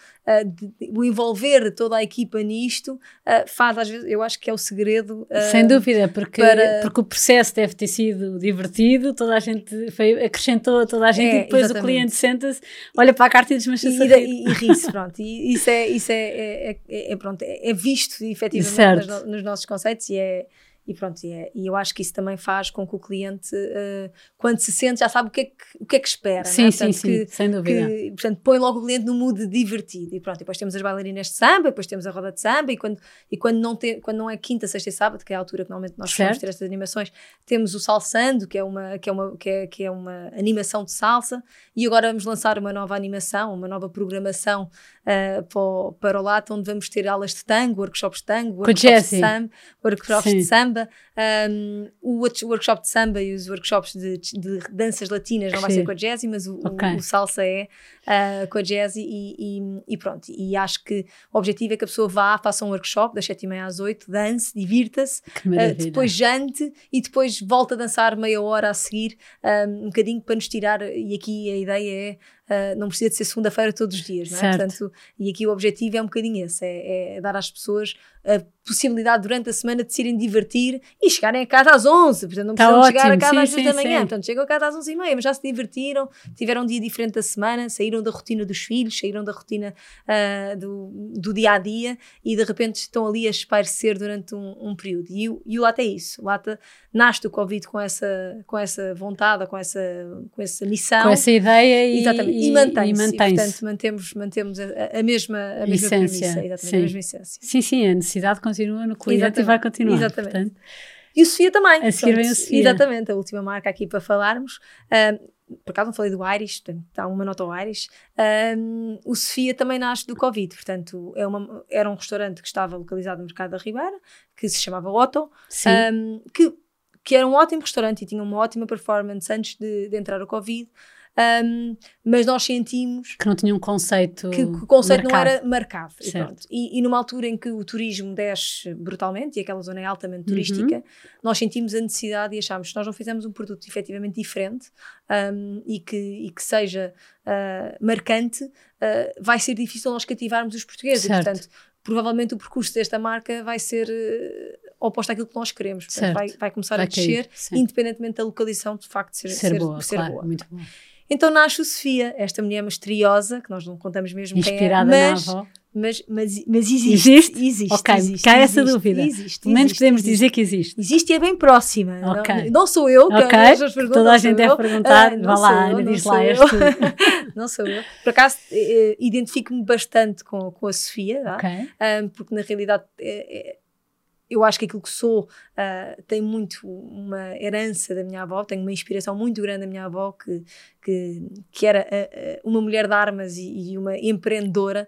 de, de, o envolver toda a equipa nisto, faz às vezes, eu acho que é o segredo. Sem dúvida, porque, para... porque o processo deve ter sido divertido, toda a gente foi, acrescentou toda a gente é, e depois exatamente. o cliente senta-se, olha para a carta e desmancha-se e ri-se, pronto. E isso é, isso é, é, é, é pronto, é, visto efetivamente nos, nos, nossos conceitos e é, e pronto, e, é, e, eu acho que isso também faz com que o cliente, uh, quando se sente, já sabe o que é que, o que, é que espera. Sim, né? portanto, sim, sim, que, sem dúvida. Que, portanto, põe logo o cliente no mood divertido. E pronto, depois temos as bailarinas de samba, depois temos a roda de samba, e quando, e quando, não, tem, quando não é quinta, sexta e sábado, que é a altura que normalmente nós vamos ter estas animações, temos o salsando, que é uma, que é uma, que é, que é uma animação de salsa, e agora vamos lançar uma nova animação, uma nova programação uh, para, o, para o LAT, onde vamos ter aulas de tango, workshops de tango, workshops de samba, workshops de samba um, o workshop de samba e os workshops de, de danças latinas não vai ser com a Jazzy, mas o, okay. o, o salsa é uh, com a Jazzy e, e, e, pronto. E acho que o objetivo é que a pessoa vá, faça um workshop das 7h30 às 8 dance, divirta-se, uh, depois jante e depois volta a dançar meia hora a seguir, um, um bocadinho para nos tirar. E aqui a ideia é Uh, não precisa de ser segunda-feira todos os dias, não é? Portanto, e aqui o objetivo é um bocadinho esse, é, é, dar às pessoas a possibilidade durante a semana de se irem divertir e chegarem a casa às 11, portanto não tá precisam chegar a casa sim, às 10 da manhã, sim. portanto chegam a casa às 11 e meia, mas já se divertiram, tiveram um dia diferente da semana, saíram da rotina dos filhos, saíram da rotina uh, do, do dia a dia e de repente estão ali a espairecer durante um, um período. E, e o Lata é isso, o Lata nasce do Covid com essa, com essa vontade, com essa, com essa missão. Com essa ideia e, e, e mantém-se. E mantém portanto, mantemos, mantemos a, a mesma, a mesma essência, premissa, exatamente, a mesma essência. Sim, sim, a necessidade continua no exatamente, e vai continuar. Exatamente. Portanto, e o Sofia também. A seguir vem o Sofia. Exatamente, a última marca aqui para falarmos. Um, por acaso não falei do portanto, está uma nota ao Irish. Um, o Sofia também nasce do Covid, portanto, é uma, era um restaurante que estava localizado no Mercado da Ribeira, que se chamava Otto, um, que, que era um ótimo restaurante e tinha uma ótima performance antes de, de entrar o Covid. Um, mas nós sentimos que não tinha um conceito que, o conceito marcado. não era marcado e, e, e, numa altura em que o turismo desce brutalmente e aquela zona é altamente uhum. turística uhum. nós sentimos a necessidade e achámos que nós não fizemos um produto efetivamente diferente um, e, que, e que seja uh, marcante uh, vai ser difícil nós cativarmos os portugueses certo. e portanto provavelmente o percurso desta marca vai ser uh, oposto àquilo que nós queremos. Portanto, vai, vai, começar vai a descer, independentemente da localização, de facto, ser, ser, ser boa. Ser claro, boa. Muito bom. Então nasce o Sofia, esta mulher misteriosa, que nós não contamos mesmo Inspirada quem é, mas, na avó. Mas, mas, mas existe. Existe? Existe. Ok, existe, cá essa dúvida. Existe. Pelo menos podemos existe. dizer que existe. Existe e é bem próxima. Ok. Não, não sou eu, que okay. Toda a gente deve perguntar. Ah, Vá lá, Ana, diz lá este. não sou eu. Por acaso, eh, identifico-me bastante com, com a Sofia, okay. um, porque na realidade. É, é, eu acho que aquilo que sou uh, tem muito uma herança da minha avó, tenho uma inspiração muito grande da minha avó, que, que, que era uh, uma mulher de armas e, e uma empreendedora,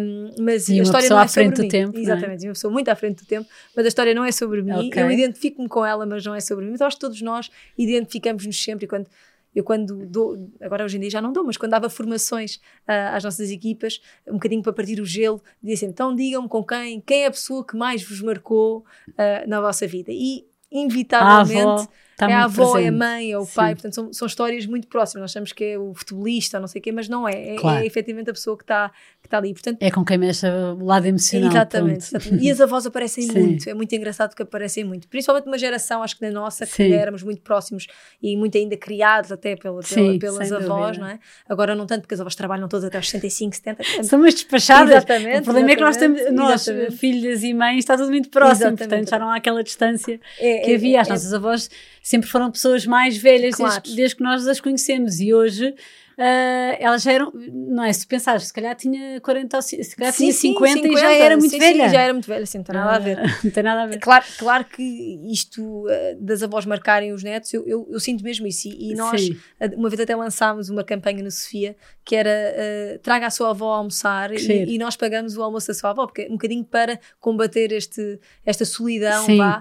um, mas e a história não é sobre mim. Tempo, é? Exatamente, é? uma pessoa muito à frente do tempo, mas a história não é sobre mim. Okay. Eu identifico-me com ela, mas não é sobre mim. Então acho que todos nós identificamos-nos sempre quando eu quando dou, agora hoje em dia já não dou, mas quando dava formações uh, às nossas equipas, um bocadinho para partir o gelo, dizia então digam-me com quem, quem é a pessoa que mais vos marcou uh, na vossa vida. E inevitavelmente Tá é a avó, presente. é a mãe, é o Sim. pai, portanto são, são histórias muito próximas. Nós achamos que é o futebolista, não sei o quê, mas não é. É, claro. é efetivamente a pessoa que está que tá ali. Portanto, é com quem mexe o lado emocional. Exatamente, exatamente. E as avós aparecem muito, é muito engraçado que aparecem muito. Principalmente uma geração, acho que na nossa, que Sim. éramos muito próximos e muito ainda criados até pela, Sim, pelas avós, não é? Agora não tanto, porque as avós trabalham todas até aos 65, 70. Portanto, São mais despachadas. Exatamente. O problema é que nós temos, nós, filhas e mães, está tudo muito próximo, exatamente. portanto já não há aquela distância é, que havia. As é, nossas avós sempre foram pessoas mais velhas claro. desde, desde, que nós as conhecemos e hoje Uh, elas já eram, não é? Se pensares, se calhar tinha 40 se calhar sim, tinha 50, sim, 50, e já era muito sim, velha. Sim, já era muito velha, sim, não tem nada a ver. não tem nada a ver. Claro, claro que isto uh, das avós marcarem os netos, eu, eu, eu sinto mesmo isso. E, e nós, uma vez até lançámos uma campanha no Sofia que era uh, traga a sua avó a almoçar e, e, nós pagamos o almoço da sua avó, porque é um bocadinho para combater este, esta solidão sim, vá,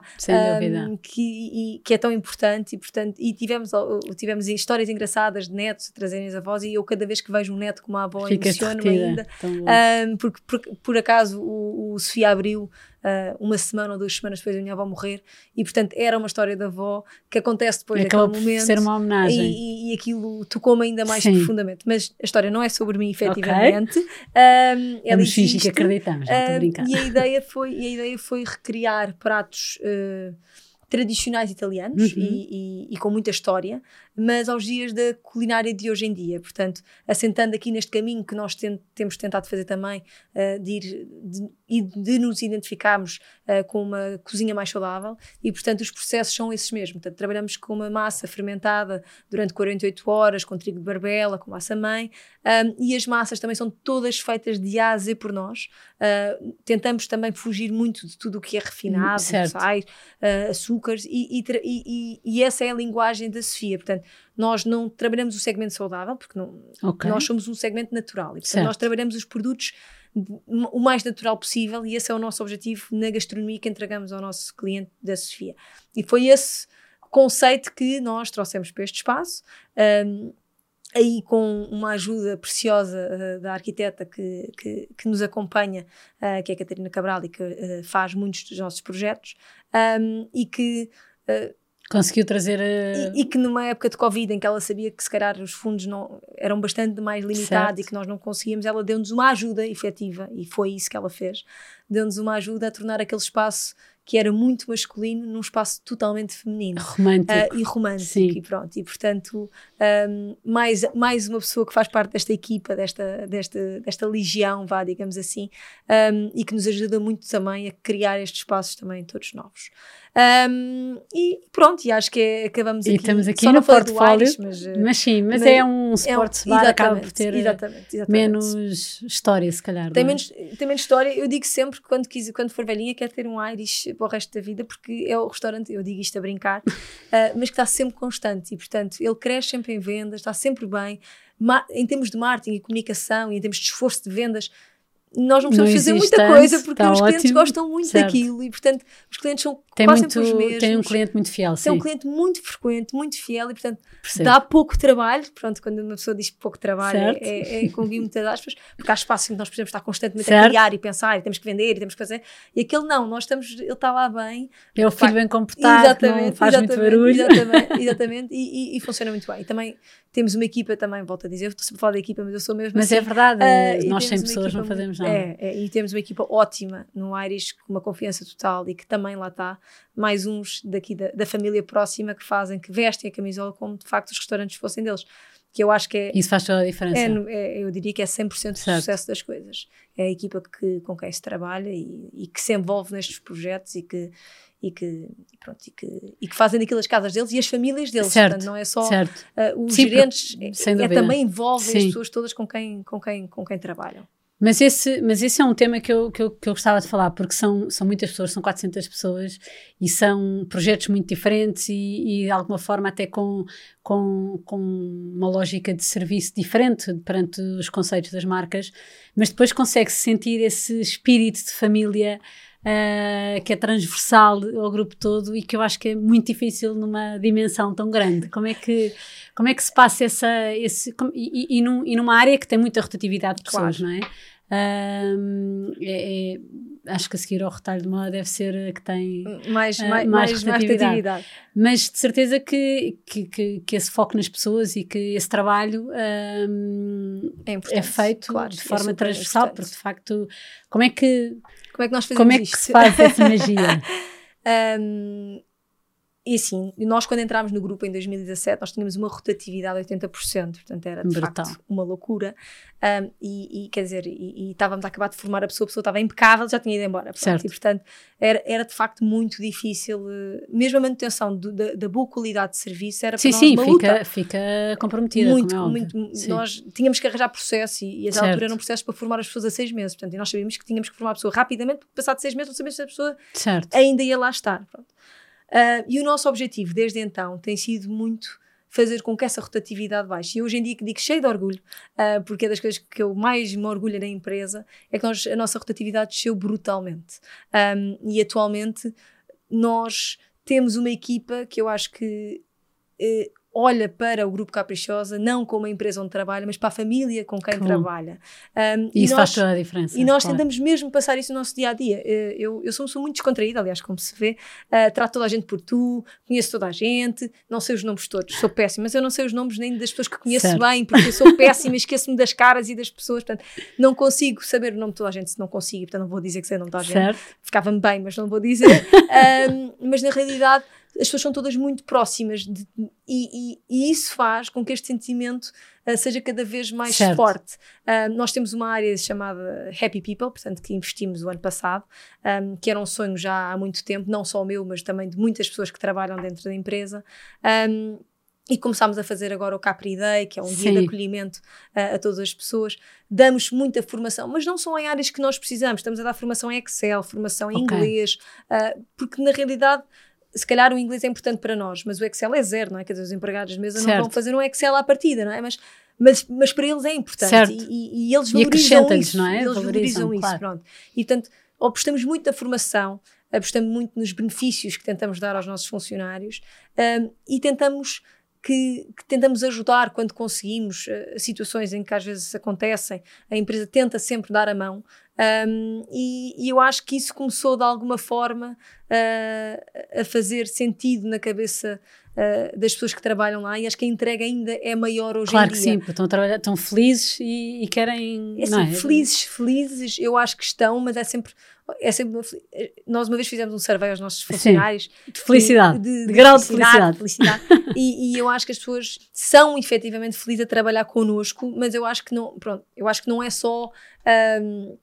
um. Que, e, que é tão importante. E, portanto, e tivemos, tivemos histórias engraçadas de netos trazerem as avós e eu cada vez que vejo um neto com uma avó emociono-me ainda. Um, porque por, por, acaso o, o Sofia abriu uh, uma semana ou duas semanas depois da minha avó morrer e portanto era uma história da avó que acontece depois daquele momento. ser uma homenagem. E, e, e aquilo tocou-me ainda mais Sim. profundamente. Mas a história não é sobre mim, efetivamente. Okay. Um, ela Vamos fingir que acreditamos, já estou a brincar. E a ideia foi, e a ideia foi recriar pratos. Uh, tradicionais italianos uhum. e, e, e, com muita história, mas aos dias da culinária de hoje em dia. Portanto, assentando aqui neste caminho que nós tem, temos tentado fazer também, uh, de ir de, de nos identificarmos uh, com uma cozinha mais saudável e, portanto, os processos são esses mesmos. Portanto, trabalhamos com uma massa fermentada durante 48 horas, com trigo de barbela, com massa-mãe, um, e as massas também são todas feitas de A a Z por nós. Uh, tentamos também fugir muito de tudo o que é refinado, sais, uh, açúcares, e, e, e, e, essa é a linguagem da Sofia. Portanto, nós não trabalhamos o segmento saudável, porque não, okay. nós somos um segmento natural, e portanto, nós trabalhamos os produtos o mais natural possível e esse é o nosso objetivo na gastronomia que entregamos ao nosso cliente da Sofia. E foi esse conceito que nós trouxemos para este espaço. Um, aí com uma ajuda preciosa uh, da arquiteta que, que, que nos acompanha, uh, que é a Catarina Cabral e que uh, faz muitos dos nossos projetos um, e que Conseguiu trazer. A... E, e, que numa época de Covid, em que ela sabia que se calhar os fundos não, eram bastante mais limitados e que nós não conseguíamos, ela deu-nos uma ajuda efetiva e foi isso que ela fez. Deu-nos uma ajuda a tornar aquele espaço que era muito masculino num espaço totalmente feminino. Romântico. Uh, e romântico. Sim. E pronto. E portanto, um, mais, mais uma pessoa que faz parte desta equipa, desta, desta, desta legião, vá, digamos assim, um, e que nos ajuda muito também a criar estes espaços também todos novos. Um, e pronto, e acho que é, acabamos e aqui. E estamos aqui no portfólio, mas, eh, mas sim, mas, mas é um suporte é um, acaba por ter exatamente, exatamente. menos história, se calhar. Tem, é? menos, tem menos história. Eu digo sempre que quando, quis, quando for velhinha, quer ter um Irish para o resto da vida, porque é o restaurante, eu digo isto a brincar, uh, mas que está sempre constante e, portanto, ele cresce sempre em vendas, está sempre bem. Ma em termos de marketing e comunicação e em termos de esforço de vendas, nós não precisamos fazer muita coisa porque os clientes ótimo. gostam muito certo. daquilo e, portanto, os clientes são tem quase muito, sempre os mesmos. Tem um cliente muito fiel, Tem um cliente muito frequente, muito fiel e, portanto, Percebo. dá pouco trabalho. Pronto, quando uma pessoa diz pouco trabalho, é, é, é com muitas aspas, porque há espaço em que nós precisamos estar constantemente certo. a criar e pensar e temos que vender e temos que fazer. E aquele não, nós estamos, ele está lá bem. É o filho bem comportado, exatamente, não faz muito barulho. Exatamente, exatamente e, e, e funciona muito bem. E também temos uma equipa também, volto a dizer, estou sempre a falar da equipa, mas eu sou mesmo Mas assim. é verdade, uh, nós sem pessoas não fazemos nada. É, é, e temos uma equipa ótima no Irish, com uma confiança total e que também lá está, mais uns daqui da, da família próxima que fazem, que vestem a camisola como de facto os restaurantes fossem deles que eu acho que é. Isso faz toda a diferença. É, é, eu diria que é 100% do sucesso das coisas. É a equipa que, com quem se trabalha e, e, que se envolve nestes projetos e que, e que, pronto, e que, e que fazem daquilo as casas deles e as famílias deles. Certo, Portanto, não é só uh, os Sim, gerentes, é, é, também envolvem as pessoas todas com quem, com quem, com quem trabalham. Mas esse, mas esse é um tema que eu, que, eu, que eu gostava de falar, porque são, são muitas pessoas, são 400 pessoas e são projetos muito diferentes e, e de alguma forma até com, com, com uma lógica de serviço diferente perante os conceitos das marcas, mas depois consegue-se sentir esse espírito de família uh, que é transversal ao grupo todo e que eu acho que é muito difícil numa dimensão tão grande. Como é que, como é que se passa essa. Esse, e, e, num, e numa área que tem muita rotatividade de pessoas, claro. não é? Um, é, é, acho que a seguir ao retalho de moda deve ser a que tem mais, uh, mais, mais, rotatividade. Mas de certeza que, que, que, que, esse foco nas pessoas e que esse trabalho um, é, é, feito claro, de é forma transversal, porque de facto, como é que como é que nós fazemos Como é que isto? se faz essa magia? um, E assim, nós quando entrámos no grupo em 2017, nós tínhamos uma rotatividade de 80%, portanto era de Brutal. facto uma loucura. Um, e, e, quer dizer, e, e, estávamos a acabar de formar a pessoa, a pessoa estava impecável, já tinha ido embora. Certo. E portanto era, era de facto muito difícil, eh, mesmo a manutenção do, da, da, boa qualidade de serviço era sim, para sim, nós uma fica, luta. fica comprometida. Muito, é muito. Nós tínhamos que arranjar processo e, e a altura eram processos para formar as pessoas a seis meses. Portanto, e nós sabíamos que tínhamos que formar a pessoa rapidamente, porque passado seis meses não sabíamos se a pessoa certo. ainda ia lá estar. Pronto. Uh, e o nosso objetivo desde então tem sido muito fazer com que essa rotatividade baixe. E hoje em dia que digo cheio de orgulho, uh, porque é das coisas que eu mais me orgulho na empresa, é que nós, a nossa rotatividade desceu brutalmente. Um, e atualmente nós temos uma equipa que eu acho que uh, olha para o Grupo Caprichosa não como a empresa onde trabalha, mas para a família com quem trabalha. Um, e, isso nós, faz toda a diferença. E nós claro. tentamos mesmo passar isso no nosso dia a dia. Eh, eu, eu sou, sou muito descontraída, aliás, como se vê, uh, trato toda a gente por tu, conheço toda a gente, não sei os nomes todos, sou péssima, mas eu não sei os nomes nem das pessoas que conheço certo. bem, porque eu sou péssima, esqueço-me das caras e das pessoas, portanto, não consigo saber o nome de toda a gente se não consigo, portanto, não vou dizer que sei o nome de toda a gente. Ficava-me bem, mas não vou dizer. um, mas na realidade as pessoas são todas muito próximas de, e, e, e, isso faz com que este sentimento uh, seja cada vez mais certo. forte. Uh, nós temos uma área chamada Happy People, portanto, que investimos o ano passado, um, que era um sonho já há muito tempo, não só o meu, mas também de muitas pessoas que trabalham dentro da empresa. Um, e começámos a fazer agora o Capri Day, que é um Sim. dia de acolhimento uh, a todas as pessoas. Damos muita formação, mas não são em áreas que nós precisamos. Estamos a dar formação em Excel, formação em okay. inglês, uh, porque na realidade se calhar o inglês é importante para nós, mas o Excel é zero, não é? Quer dizer, os empregados de mesa certo. não vão fazer um Excel à partida, não é? Mas, mas, mas para eles é importante certo. E, e, eles valorizam e isso. Não é? Eles valorizam, valorizam isso, claro. pronto. E portanto, apostamos muito na formação, apostamos muito nos benefícios que tentamos dar aos nossos funcionários um, e tentamos que, que, tentamos ajudar quando conseguimos uh, situações em que às vezes acontecem, a empresa tenta sempre dar a mão um, e, e, eu acho que isso começou de alguma forma uh, a fazer sentido na cabeça uh, das pessoas que trabalham lá e acho que a entrega ainda é maior hoje claro em dia. Claro que sim, estão, a estão felizes e, e querem. É assim, é? Felizes, felizes, eu acho que estão, mas é sempre. É sempre nós uma vez fizemos um survey aos nossos funcionários sim, de felicidade, de, de, de grau de felicidade, felicidade. e, e, eu acho que as pessoas são efetivamente felizes a trabalhar connosco, mas eu acho que não, pronto, eu acho que não é só um,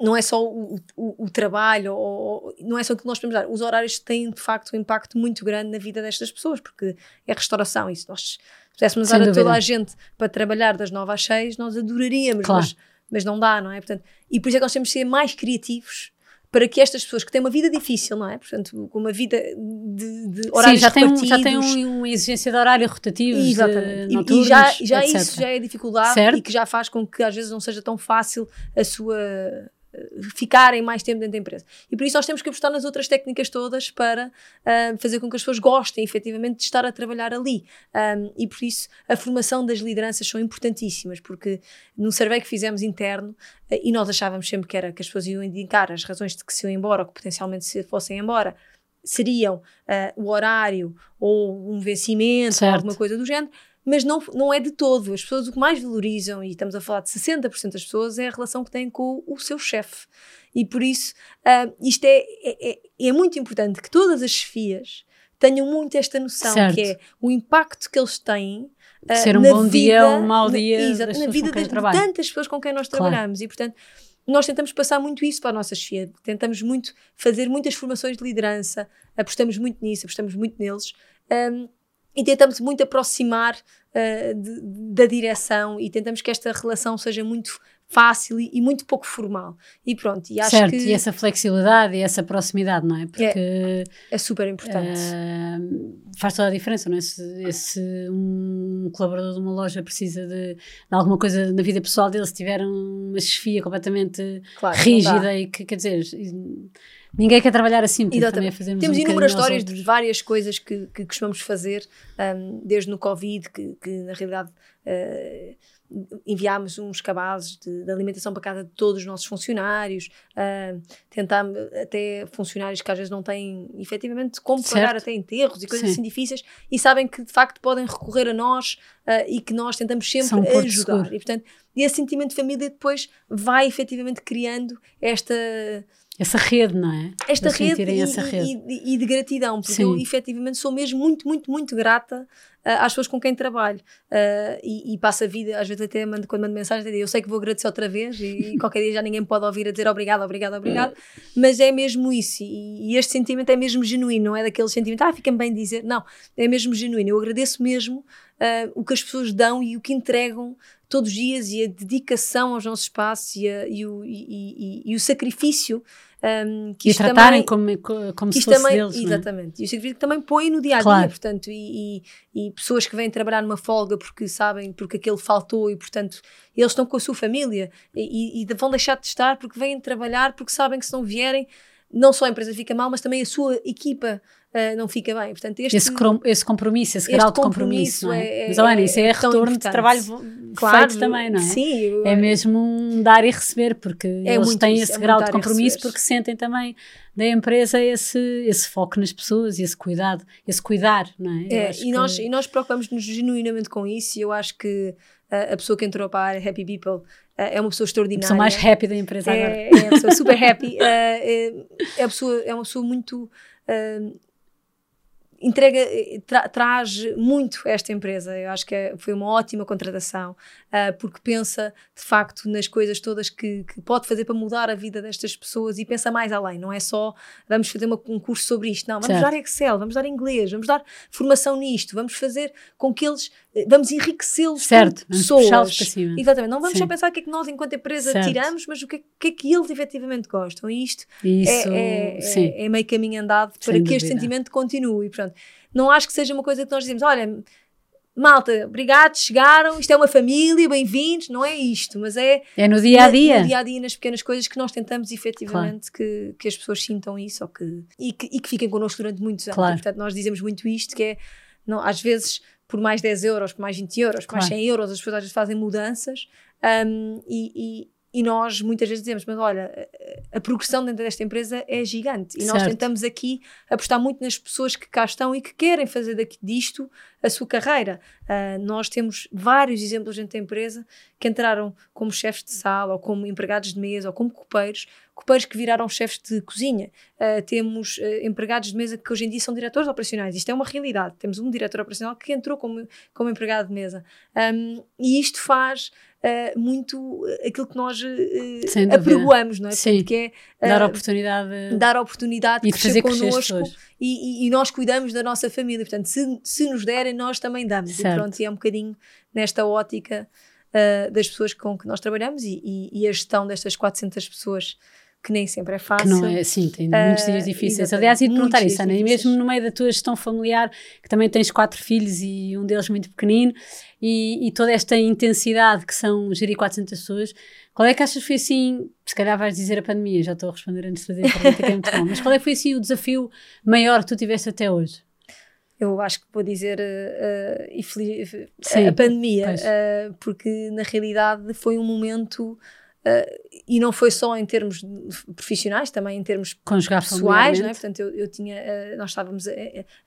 não é só o, o, o trabalho, ou, não é só o que nós podemos dar. Os horários têm, de facto, um impacto muito grande na vida destas pessoas, porque é restauração. E se nós pudéssemos dar a toda a gente para trabalhar das 9 às 6, nós adoraríamos, claro. mas, mas não dá, não é? Portanto, e por isso é que nós temos de ser mais criativos para que estas pessoas que têm uma vida difícil, não é? Portanto, com uma vida de, de horários Sim, já tem, um, já tem um, uma exigência de horário rotativo. Exatamente. De e, e, já, já isso já é dificuldade certo. e que já faz com que às vezes não seja tão fácil a sua ficarem mais tempo dentro da empresa. E por isso nós temos que apostar nas outras técnicas todas para uh, fazer com que as pessoas gostem efetivamente de estar a trabalhar ali. Um, e por isso a formação das lideranças são importantíssimas, porque num survey que fizemos interno, uh, e nós achávamos sempre que era que as pessoas iam indicar as razões de que se iam embora ou que potencialmente se fossem embora, seriam uh, o horário ou um vencimento ou alguma coisa do género mas não, não é de todo. As pessoas o que mais valorizam, e estamos a falar de 60% das pessoas, é a relação que têm com o, seu chefe. E por isso, uh, isto é, é, é, é, muito importante que todas as chefias tenham muito esta noção, certo. que é o impacto que eles têm. Uh, ser um bom vida, dia ou um mau dia na, exato, na vida de, tantas pessoas com quem nós claro. trabalhamos. E portanto, nós tentamos passar muito isso para a nossa chefia, tentamos muito fazer muitas formações de liderança, apostamos muito nisso, apostamos muito neles. Um, e tentamos muito aproximar uh, de, da direção e tentamos que esta relação seja muito fácil e, e, muito pouco formal. E pronto, e acho certo, que... e essa flexibilidade e essa proximidade, não é? Porque... É, é super importante. Uh, faz toda a diferença, não é? Se, se, um colaborador de uma loja precisa de, de, alguma coisa na vida pessoal dele, se tiver uma chefia completamente claro, rígida e que, quer dizer Ninguém quer trabalhar assim, porque também fazemos Temos um inúmeras histórias de várias coisas que, que costumamos fazer, um, desde no Covid, que, que na realidade uh, enviámos uns cabazes de, de, alimentação para casa de todos os nossos funcionários, uh, tentámos até funcionários que às vezes não têm efetivamente como certo. pagar até enterros e coisas Sim. assim difíceis e sabem que de facto podem recorrer a nós uh, e que nós tentamos sempre um ajudar. E portanto, esse sentimento de família depois vai efetivamente criando esta essa rede, não é? Esta rede e, essa rede. e, e, de gratidão, porque Sim. eu efetivamente sou mesmo muito, muito, muito grata uh, às pessoas com quem trabalho. Uh, e, e passo a vida, às vezes até mando, quando mando mensagem, eu sei que vou agradecer outra vez e, qualquer dia já ninguém pode ouvir a dizer obrigado, obrigado, obrigado, mas é mesmo isso e, este sentimento é mesmo genuíno, não é daquele sentimento, ah, fica bem dizer, não, é mesmo genuíno, eu agradeço mesmo uh, o que as pessoas dão e o que entregam todos os dias e a dedicação aos nossos espaços e, a, e, o, e, e, e o sacrifício um, que e tratarem também, como, como se fosse também, deles. É? Exatamente. É? E o sacrifício também põe no dia a dia, claro. portanto, e, e, pessoas que vêm trabalhar numa folga porque sabem, porque aquele faltou e, portanto, eles estão com a sua família e, e vão deixar de estar porque vêm trabalhar porque sabem que se não vierem não só a empresa fica mal, mas também a sua equipa uh, não fica bem. Portanto, este, esse, esse compromisso, esse grau de compromisso. é? é? mas, olha, isso é, é retorno importante. de trabalho claro, feito também, não é? Sim. É mesmo um dar e receber, porque é eles têm esse é grau de compromisso, porque sentem também da empresa esse, esse foco nas pessoas, esse cuidado, esse cuidar, não é? é e, que... nós, e nós preocupamos-nos genuinamente com isso e eu acho que uh, a pessoa que entrou para a área Happy People uh, é uma pessoa extraordinária. A pessoa mais happy da empresa é, agora. É, uma pessoa super happy. Uh, é, é, pessoa, é uma pessoa muito entrega, eh, tra, traz muito esta empresa. Eu acho que é, foi uma ótima contratação, uh, porque pensa de facto nas coisas todas que, que, pode fazer para mudar a vida destas pessoas e pensa mais além. Não é só vamos fazer uma, um curso sobre isto, não. Vamos certo. dar Excel, vamos dar inglês, vamos dar formação nisto, vamos fazer com que eles vamos enriquecê-los certo, pessoas. Para cima. Exatamente, não vamos Sim. só pensar o que é que nós, enquanto empresa, certo. tiramos, mas o que, é, que, é que eles efetivamente gostam. E isto Isso, é, é, é, meio caminho andado para Sem que dúvida. este sentimento continue. E, pronto, não acho que seja uma coisa que nós dizemos, olha. Malta, obrigado, chegaram, isto é uma família, bem-vindos, não é isto, mas é, é no dia a dia. No dia a dia, nas pequenas coisas que nós tentamos efetivamente claro. que, que as pessoas sintam isso ou que, e, que, e que fiquem connosco durante muitos anos. Claro. E, portanto, nós dizemos muito isto, que é, não, às vezes por mais 10 euros, por mais 20 euros, por mais 100 euros, as pessoas às vezes fazem mudanças um, e, e, nós muitas vezes dizemos, mas olha, a progressão dentro desta empresa é gigante e certo. nós tentamos aqui apostar muito nas pessoas que cá estão e que querem fazer daqui, disto a sua carreira. Uh, nós temos vários exemplos dentro da empresa que entraram como chefes de sala ou como empregados de mesa ou como copeiros copeiros que viraram chefes de cozinha, uh, temos uh, empregados de mesa que hoje em dia são diretores operacionais. Isto é uma realidade. Temos um diretor operacional que entrou como, como empregado de mesa. Um, e isto faz uh, muito aquilo que nós uh, apregoamos, não é? Sim. que é dar oportunidade, dar oportunidade e de crescer connosco e, e, e, nós cuidamos da nossa família. Portanto, se, se nos derem, nós também damos. Certo. E pronto, e é um bocadinho nesta ótica. Uh, das pessoas com que nós trabalhamos e, e, e, a gestão destas 400 pessoas que nem sempre é fácil. Que não é, sim, tem muitos dias ah, difíceis. Aliás, ia-te perguntar isso, Ana, e mesmo no meio da tua gestão familiar, que também tens quatro filhos e um deles muito pequenino, e, e toda esta intensidade que são gerir 400 pessoas, qual é que achas que foi assim, se calhar vais dizer a pandemia, já estou a responder antes de fazer a pergunta que é muito bom, mas qual é que foi assim o desafio maior que tu tiveste até hoje? eu acho que vou dizer uh, uh, Sim, a pandemia, uh, porque na realidade foi um momento e não foi só em termos profissionais, também em termos Conjugar pessoais, não é? Portanto, eu, eu tinha, uh, nós estávamos a,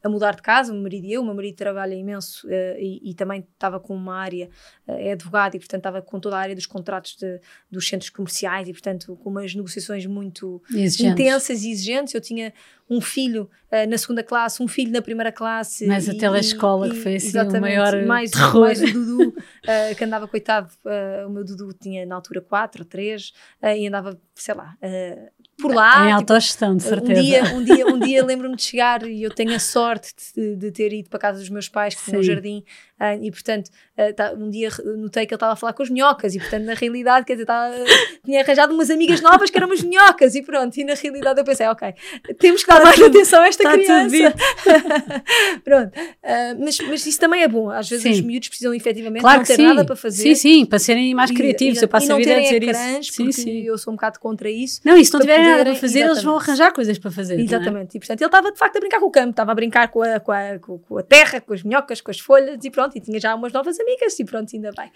a, mudar de casa, o meu marido e eu, o meu marido trabalha imenso uh, e, e, também estava com uma área, é advogado e, portanto, estava com toda a área dos contratos de, dos centros comerciais e, portanto, com umas negociações muito exigentes. intensas e exigentes. Eu tinha um filho uh, na segunda classe, um filho na primeira classe. Mais a telescola, e, que foi assim o maior mais, terror. Mais o Dudu, uh, que andava, coitado, uh, o meu Dudu tinha na altura 4 ou 3 e andava, sei lá, por lá. Em tipo, autogestão, de certeza. Um dia, um dia, um dia lembro-me de chegar e eu tenho a sorte de, de, ter ido para casa dos meus pais, que tinham um jardim, uh, e portanto, uh, tá, um dia notei que ele estava a falar com as minhocas, e portanto, na realidade, quer dizer, tava, tinha arranjado umas amigas novas que eram umas minhocas, e pronto, e na realidade eu pensei, ok, temos que dar tá mais atenção a esta tá criança. pronto, uh, mas, mas isso também é bom, às vezes sim. os miúdos precisam efetivamente claro não ter sim. nada para fazer. Sim, sim, para serem mais criativos, e, eu passo a vida a dizer isso. Sim, sim. eu sou um bocado contra isso. Não, se não tiverem nada para fazer, eles vão arranjar coisas para fazer. É? Exatamente. É? E portanto ele estava de facto a brincar com o campo, estava a brincar com a, com, a, com a terra, com as minhocas, com as folhas e pronto, e tinha já umas novas amigas e pronto, ainda bem.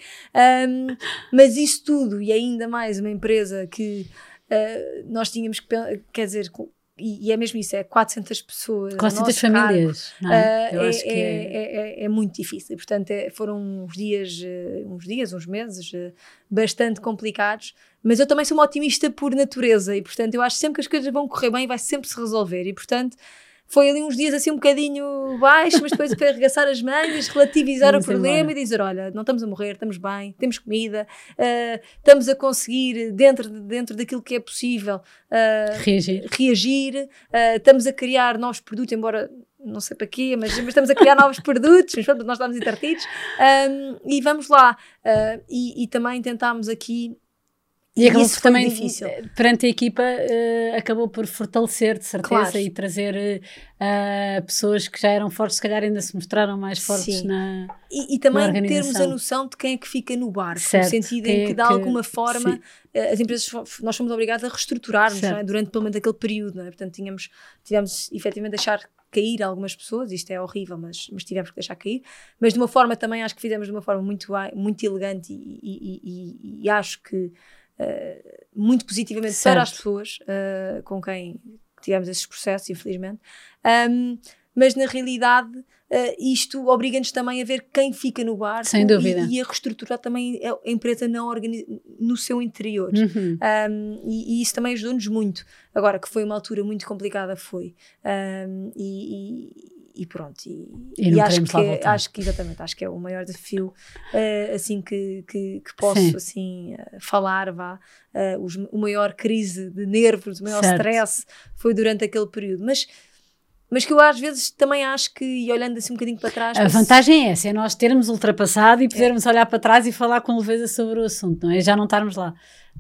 Um, mas isso tudo, e ainda mais uma empresa que uh, nós tínhamos que, quer dizer, e, e, é mesmo isso, é 400 pessoas. 400 famílias. Cargo, é? Uh, é, é, é, é, muito difícil. Portanto, foram uns dias, uh, uns dias, uns meses uh, bastante complicados. Mas eu também sou uma otimista por natureza e, portanto, eu acho sempre que as coisas vão correr bem e vai sempre se resolver. E, portanto, foi ali uns dias assim um bocadinho baixo, mas depois para arregaçar as mangas, relativizar Vamos o problema embora. e dizer: olha, não estamos a morrer, estamos bem, temos comida, uh, estamos a conseguir, dentro, dentro daquilo que é possível, uh, reagir, reagir uh, estamos a criar novos produtos, embora não sei para quê, mas, mas estamos a criar novos produtos, mas pronto, nós estamos entretidos um, e vamos lá. e, e também tentámos aqui E, acabou por também, difícil. perante a equipa, uh, acabou por fortalecer, de certeza, claro. e trazer uh, pessoas que já eram fortes, se calhar ainda se mostraram mais fortes Sim. na. E, e também termos a noção de quem é que fica no barco, certo. no sentido em que, é de alguma forma, Sim. as empresas, nós fomos obrigados a reestruturarmos é? durante pelo menos aquele período, é? portanto, tínhamos, tivemos efetivamente deixar cair algumas pessoas, isto é horrível, mas, mas tivemos que deixar cair, mas de uma forma também acho que fizemos de uma forma muito, muito elegante e, e, e acho que uh, muito positivamente certo. para as pessoas uh, com quem tivemos esses processos, infelizmente. Um, mas na realidade uh, isto obriga-nos também a ver quem fica no bar Sem dúvida. E, e, a reestruturar também a empresa não no seu interior. Uhum. Um, e, e, isso também ajudou-nos muito. Agora, que foi uma altura muito complicada, foi. Um, e, e pronto, e, e, e acho, que, é, acho que exatamente, acho que é o maior desafio uh, assim que, que, que posso Sim. assim uh, falar, vá, uh, os, o maior crise de nervos, o maior certo. stress foi durante aquele período, mas mas que eu às vezes também acho que, e olhando assim um bocadinho para trás. A vantagem é essa, é nós termos ultrapassado e podermos é. olhar para trás e falar com leveza sobre o assunto, não é? Já não estarmos lá.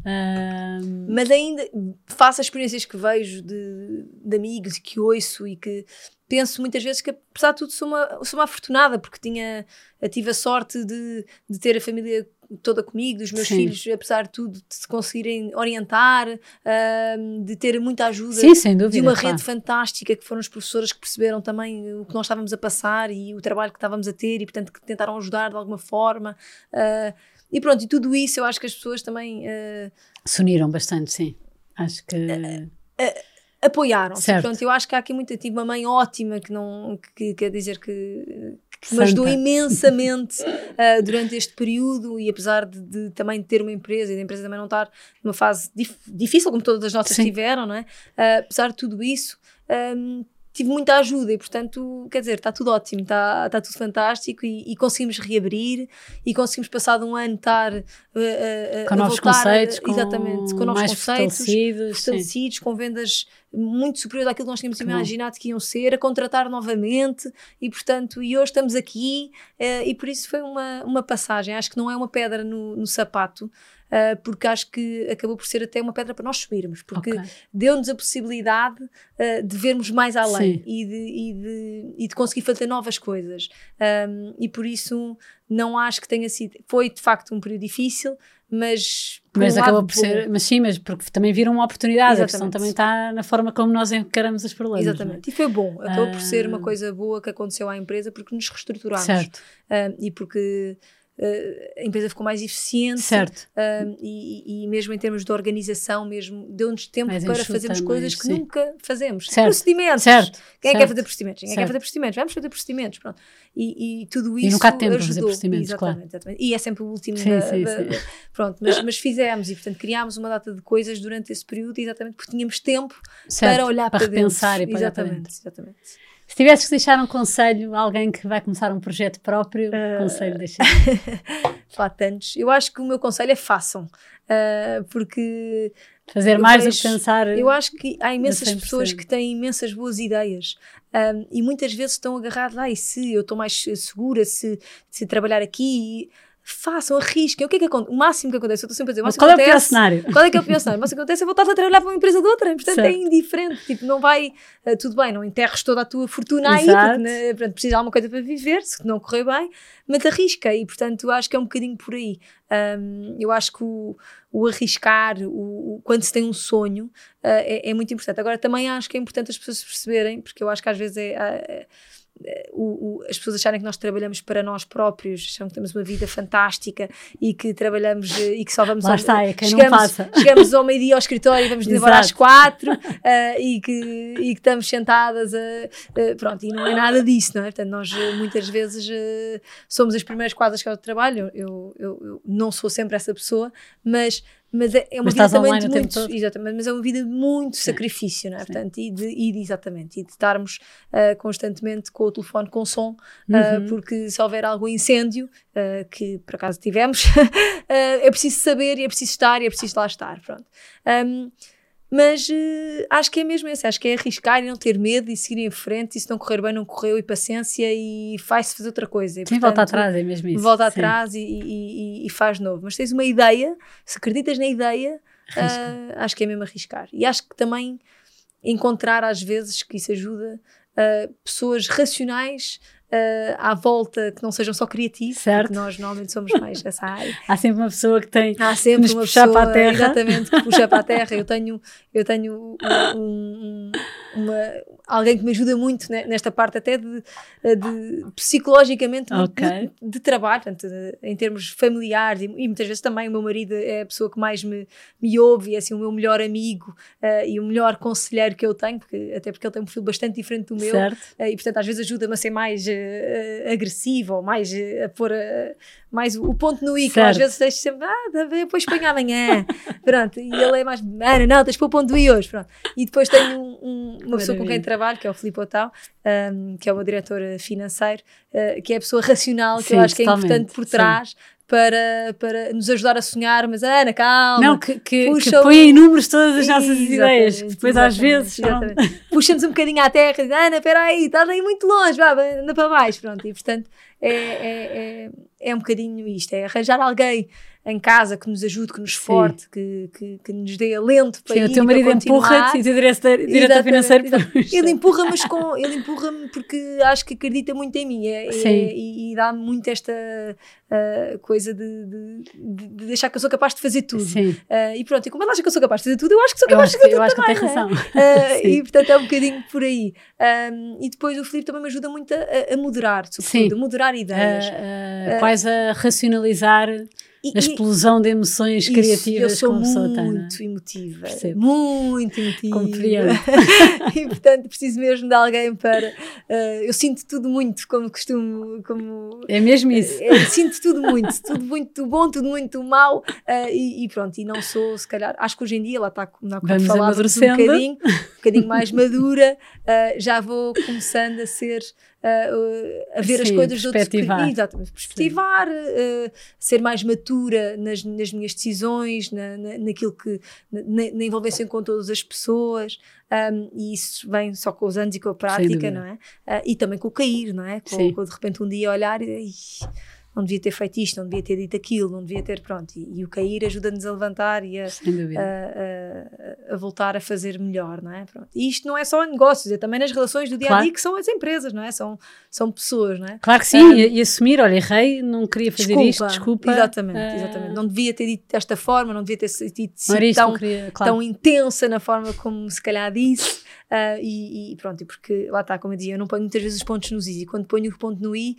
Um... Mas ainda, faço as experiências que vejo de, de amigos que ouço e que penso muitas vezes que, apesar de tudo, sou uma, sou uma afortunada, porque tinha, tive a sorte de, de ter a família toda comigo, dos meus sim. filhos, apesar de tudo, de se conseguirem orientar, uh, de ter muita ajuda sim, sem dúvida, de uma claro. rede fantástica que foram as professoras que perceberam também o que nós estávamos a passar e o trabalho que estávamos a ter e, portanto, que tentaram ajudar de alguma forma. Uh, e pronto, e tudo isso eu acho que as pessoas também. Uh, se uniram bastante, sim. Acho que. Uh, apoiaram-se. Pronto, eu acho que há aqui muita. Tive uma mãe ótima que não. que quer dizer que. Que me ajudou imensamente uh, durante este período e apesar de, de, também ter uma empresa e da empresa também não estar numa fase dif difícil, como todas as nossas Sim. tiveram, não é? Uh, apesar de tudo isso, um, tive muita ajuda e, portanto, quer dizer, está tudo ótimo, está, está tudo fantástico e, e conseguimos reabrir e conseguimos, passado um ano, estar uh, uh, com novos conceitos, com exatamente, com novos conceitos, fortalecidos, fortalecidos com vendas muito superiores àquilo que nós tínhamos imaginado que iam ser, a contratar novamente e, portanto, e hoje estamos aqui uh, e por isso foi uma, uma passagem. Acho que não é uma pedra no, no sapato, uh, porque acho que acabou por ser até uma pedra para nós subirmos, porque okay. deu-nos a possibilidade uh, de vermos mais além e de, e, de, e de, conseguir fazer novas coisas. Um, e por isso não acho que tenha sido. Foi de facto um período difícil, mas. Mas um acabou por ser. Mas sim, mas porque também viram uma oportunidade. Exatamente. A questão também está na forma como nós encaramos os problemas. É? Exatamente. E foi bom. Acabou por ser uma coisa boa que aconteceu à empresa porque nos reestruturámos. Certo. e porque Uh, a empresa ficou mais eficiente certo. Uh, e, e, mesmo em termos de organização mesmo deu-nos tempo mais para fazermos coisas que sim. nunca fazemos certo. procedimentos certo. quem é que quer fazer procedimentos? ninguém quer fazer procedimentos vamos fazer procedimentos Pronto. E, e tudo isso e nunca há tempo ajudou. fazer procedimentos exatamente, claro. exatamente. e é sempre o último sim, da, sim, da, da, pronto, mas, mas fizemos e portanto criámos uma data de coisas durante esse período exatamente porque tínhamos tempo para olhar para, para repensar dentro. e para exatamente, exatamente. Se tivesses que deixar um conselho a alguém que vai começar um projeto próprio, uh, conselho deixar? Há tantos. Eu acho que o meu conselho é façam, uh, porque fazer mais vejo, do que pensar. Eu acho que há imensas pessoas que têm imensas boas ideias um, e muitas vezes estão agarradas lá. E se eu estou mais segura, se, se trabalhar aqui façam, arrisquem. O que é que acontece? O máximo que acontece, eu estou sempre a dizer, Mas qual acontece, é o pior cenário? Qual é que é o pior cenário? O máximo que acontece é voltar a trabalhar para uma empresa de outra, portanto certo. é indiferente, tipo, não vai, uh, tudo bem, não enterres toda a tua fortuna Exato. aí, porque né, portanto, precisa de alguma coisa para viver, se não correr bem, mas arrisca e, portanto, acho que é um bocadinho por aí. Um, eu acho que o, o arriscar, o, o, quando se tem um sonho, uh, é, é, muito importante. Agora, também acho que é importante as pessoas perceberem, porque eu acho que às vezes é, é o, o, as pessoas acharem que nós trabalhamos para nós próprios, acham que temos uma vida fantástica e que trabalhamos eh, e que só vamos Lá ao, está, é quem chegamos, não passa. chegamos ao meio-dia ao escritório e vamos embora às quatro uh, e, que, e que estamos sentadas a, uh, pronto, e não é nada disso, não é? Portanto, nós muitas vezes uh, somos as primeiras quadras que eu trabalho, eu, eu, eu não sou sempre essa pessoa, mas mas é, é uma mas vida também de muito, exatamente, mas é uma vida de muito Sim. sacrifício, não é? Portanto, e de, e de, exatamente, e de estarmos uh, constantemente com o telefone com som, uh, porque se houver algum incêndio, uh, que por acaso tivemos, é preciso saber é preciso estar é preciso lá estar, pronto. Um, mas uh, acho que é mesmo esse, acho que é arriscar e não ter medo e seguir em frente, e se não correr bem, não correu, e paciência, e faz-se fazer outra coisa. E, Sim, portanto, volta atrás, é mesmo isso. Volta Sim. atrás e, e, e, faz novo. Mas tens uma ideia, se acreditas na ideia, uh, acho que é mesmo arriscar. E acho que também encontrar às vezes, que isso ajuda, uh, pessoas racionais uh, à volta que não sejam só criativos, certo. porque nós normalmente somos mais essa área. Há sempre uma pessoa que tem Há sempre que nos uma puxar pessoa, para a terra. Exatamente, que puxa para a terra. Eu tenho, eu tenho um, um, uma, alguém que me ajuda muito nesta parte até de, de psicologicamente okay. de, de, trabalho, portanto, em termos familiares e, e, muitas vezes também o meu marido é a pessoa que mais me, me ouve, é assim o meu melhor amigo uh, e o melhor conselheiro que eu tenho, porque, até porque ele tem um perfil bastante diferente do meu uh, e portanto às vezes ajuda-me a ser mais uh, agressivo ou mais a pôr mais o ponto no i, que às vezes deixo sempre, ah, depois põe amanhã, pronto, e ele é mais, Ana, não, tens para o ponto do i hoje, pronto, e depois tenho um, um, uma pessoa com quem trabalho, que é o Filipe Otau, um, que é o meu diretor financeiro, uh, que é a pessoa racional, que Sim, eu acho que é importante por trás, para, para nos ajudar a sonhar, mas Ana, calma. Não, que, que, que põe em números todas as nossas ideias, que depois às vezes. Puxa-nos um bocadinho à terra e diz, Ana, espera aí, estás aí muito longe, vá, anda para baixo, pronto. E portanto é, é, é, é um bocadinho isto, é arranjar alguém em casa que nos ajude, que nos forte, que, que, que, nos dê alento para Sim, ir, o teu marido empurra-te e o diretor, diretor financeiro Ele empurra-me com ele empurra-me porque acho que acredita muito em mim é, é, e, e dá-me muito esta uh, coisa de, de, de, deixar que eu sou capaz de fazer tudo. Uh, e pronto, e como ele acha que eu sou capaz de fazer tudo, eu acho que sou capaz de fazer tudo. Eu acho também, que tem razão. Uh, e portanto é um bocadinho por aí. Um, e depois o Filipe também me ajuda muito a, a moderar, sobretudo, a moderar ideias. quase a racionalizar e, a explosão de emoções isso, criativas eu sou muito tem, é? emotiva, Percebo. muito emotiva. Compreendo. e portanto preciso mesmo de alguém para. Uh, eu sinto tudo muito, como costumo. Como, é mesmo isso. Uh, sinto tudo muito, tudo muito bom, tudo muito mau. Uh, e, e, pronto, e não sou, se calhar, acho que hoje em dia ela está, como Vamos falávamos, um bocadinho, um bocadinho mais madura, já vou começando a ser uh, a ver Sim, as coisas de outros exatamente, perspectivar, uh, ser mais matura nas, nas minhas decisões, na, na, naquilo que na, na, envolvência com todas as pessoas. Um, e isso vem só com os anos e com a prática, não é? Uh, e também com o cair, não é? Com, com de repente um dia olhar e não devia ter feito isto, não devia ter dito aquilo, não devia ter, pronto. E, e o cair ajuda-nos a levantar e a, a, a, a, voltar a fazer melhor, não é? Pronto. E isto não é só em negócios, é também nas relações do dia a dia, claro. que são as empresas, não é? São, são pessoas, não é? Claro que sim, e, e, assumir, olha, errei, não queria fazer desculpa, isto, desculpa. Exatamente, uh, exatamente. Não devia ter dito desta forma, não devia ter sido tão, queria, claro. tão intensa na forma como se calhar disse. Uh, e, e, pronto, e porque lá está, como eu dizia, eu não ponho muitas vezes os pontos nos i, e quando ponho o ponto no i,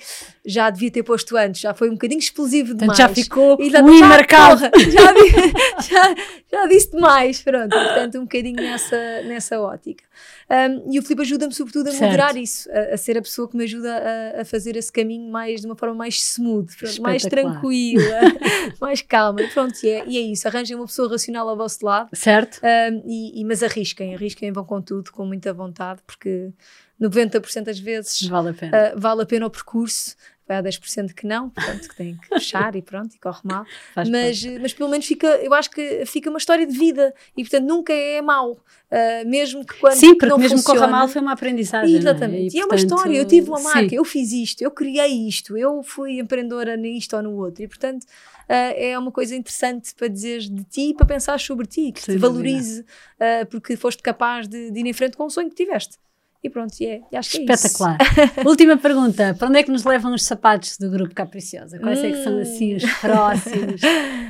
já devia ter posto antes, já foi um bocadinho explosivo demais. Portanto, já ficou e, o i marcado. Já, já, já, disse demais, pronto, portanto, um bocadinho nessa, nessa ótica. Um, e o Filipe ajuda-me, sobretudo, a certo. moderar isso, a, a, ser a pessoa que me ajuda a, a, fazer esse caminho mais de uma forma mais smooth, pronto, mais tranquila, mais calma. E pronto, e é, e é isso. Arranjem uma pessoa racional ao vosso lado. Certo. Um, e, e, mas arrisquem, arrisquem, vão com tudo, com muita vontade, porque 90% das vezes vale a pena, uh, vale a pena o percurso vai há 10% que não, portanto que tem que fechar e pronto, e corre mal. mas, mas pelo menos fica, eu acho que fica uma história de vida e portanto nunca é mau, uh, mesmo que quando Sim, porque não mesmo funciona, corra mal foi uma aprendizagem. Exatamente, é? e, e, é uma história, eu tive uma marca, sim. eu fiz isto, eu criei isto, eu fui empreendedora nisto ou no outro e portanto uh, é uma coisa interessante para dizer de ti e para pensar sobre ti, que Sem te valorize uh, porque foste capaz de, de ir em frente com o sonho que tiveste. E pronto, e é, e acho que é Espetacular. É Última pergunta: para onde é que nos levam os sapatos do grupo Capriciosa? Quais hum. é que são assim os próximos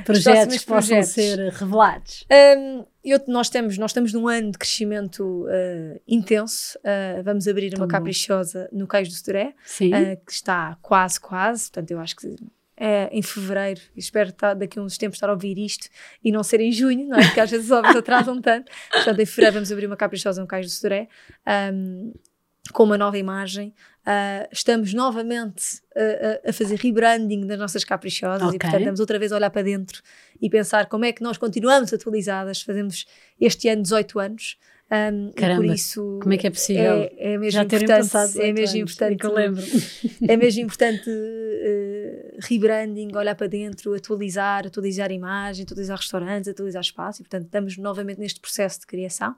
projetos que possam ser revelados? Um, eu, nós, temos, nós estamos num ano de crescimento uh, intenso. Uh, vamos abrir uma caprichosa no Cais do Sodré, uh, que está quase, quase. Portanto, eu acho que é, em fevereiro, espero estar, daqui a uns tempos estar a ouvir isto e não ser em junho, não é? Porque às vezes os obras atrasam tanto. Portanto, em fevereiro vamos abrir uma caprichosa no Cais do Soré, um, com uma nova imagem. Uh, estamos novamente a, a, fazer rebranding das nossas caprichosas okay. e, portanto, estamos outra vez a olhar para dentro e pensar como é que nós continuamos atualizadas. Fazemos este ano 18 anos. Um, Caramba, por isso como é que é possível é, é mesmo Já importante, é mesmo importante que eu lembro é mesmo importante uh, rebranding, olhar para dentro, atualizar, atualizar imagem, atualizar restaurantes, atualizar espaço, e portanto estamos novamente neste processo de criação.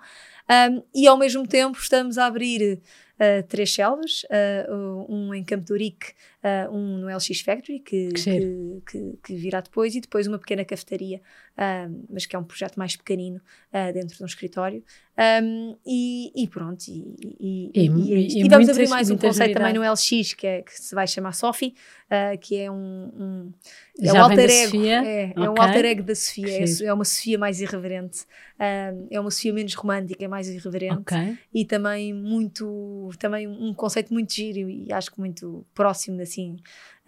Um, e ao mesmo tempo estamos a abrir uh, três selvas, uh, um em Campo de Urique, uh, um no LX Factory, que, que, que, que, virá depois, e depois uma pequena cafetaria, mas que é um projeto mais pequenino dentro de um escritório. Um, e, e, pronto, e, e, e, e, vamos abrir mais um conceito também no LX, que, é, que se vai chamar Sophie, que é um, um é um alter ego. É, okay. é um alter ego da Sofia. É, é, uma Sofia mais irreverente. é uma Sofia menos romântica, é mais irreverente. Okay. E também muito. Também um conceito muito giro e acho que muito próximo assim,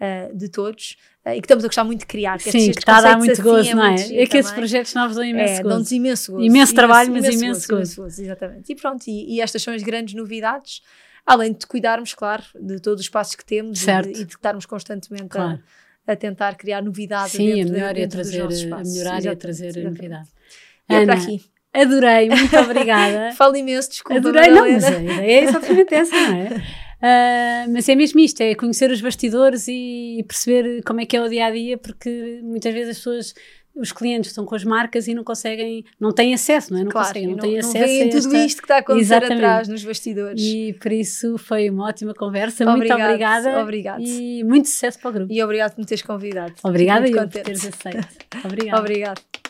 uh, de todos. Uh, e que estamos a gostar muito de criar. Que Sim, que está a dar muito assim, gozo, é não é? É que esses projetos novos dão imenso é, gozo. Dão-nos imenso gozo. Imenso trabalho, imenso, mas imenso, imenso gozo. gozo. gozo. Exatamente. E pronto, e, e estas são as grandes novidades além de cuidarmos, claro, de todos os passos que temos e de, e de, estarmos constantemente claro. a, a tentar criar novidades Sim, dentro, a melhor é trazer, a melhorar e a trazer a novidade. E é para aqui. Adorei, muito obrigada. Falo imenso, desculpa. Adorei, não, mas a ideia é exatamente essa, não é? Uh, mas é mesmo isto, é conhecer os bastidores e perceber como é que é o dia a dia, porque muitas vezes as pessoas os clientes estão com as marcas e não conseguem, não têm acesso, não é? Não claro, conseguem, não, não têm não acesso esta... tudo isto que está a acontecer Exatamente. atrás nos bastidores. E por isso foi uma ótima conversa, Obrigado, muito obrigada. Obrigado. E muito sucesso para o grupo. E obrigado por me teres convidado. Obrigada e por teres aceito. Obrigada. Obrigado.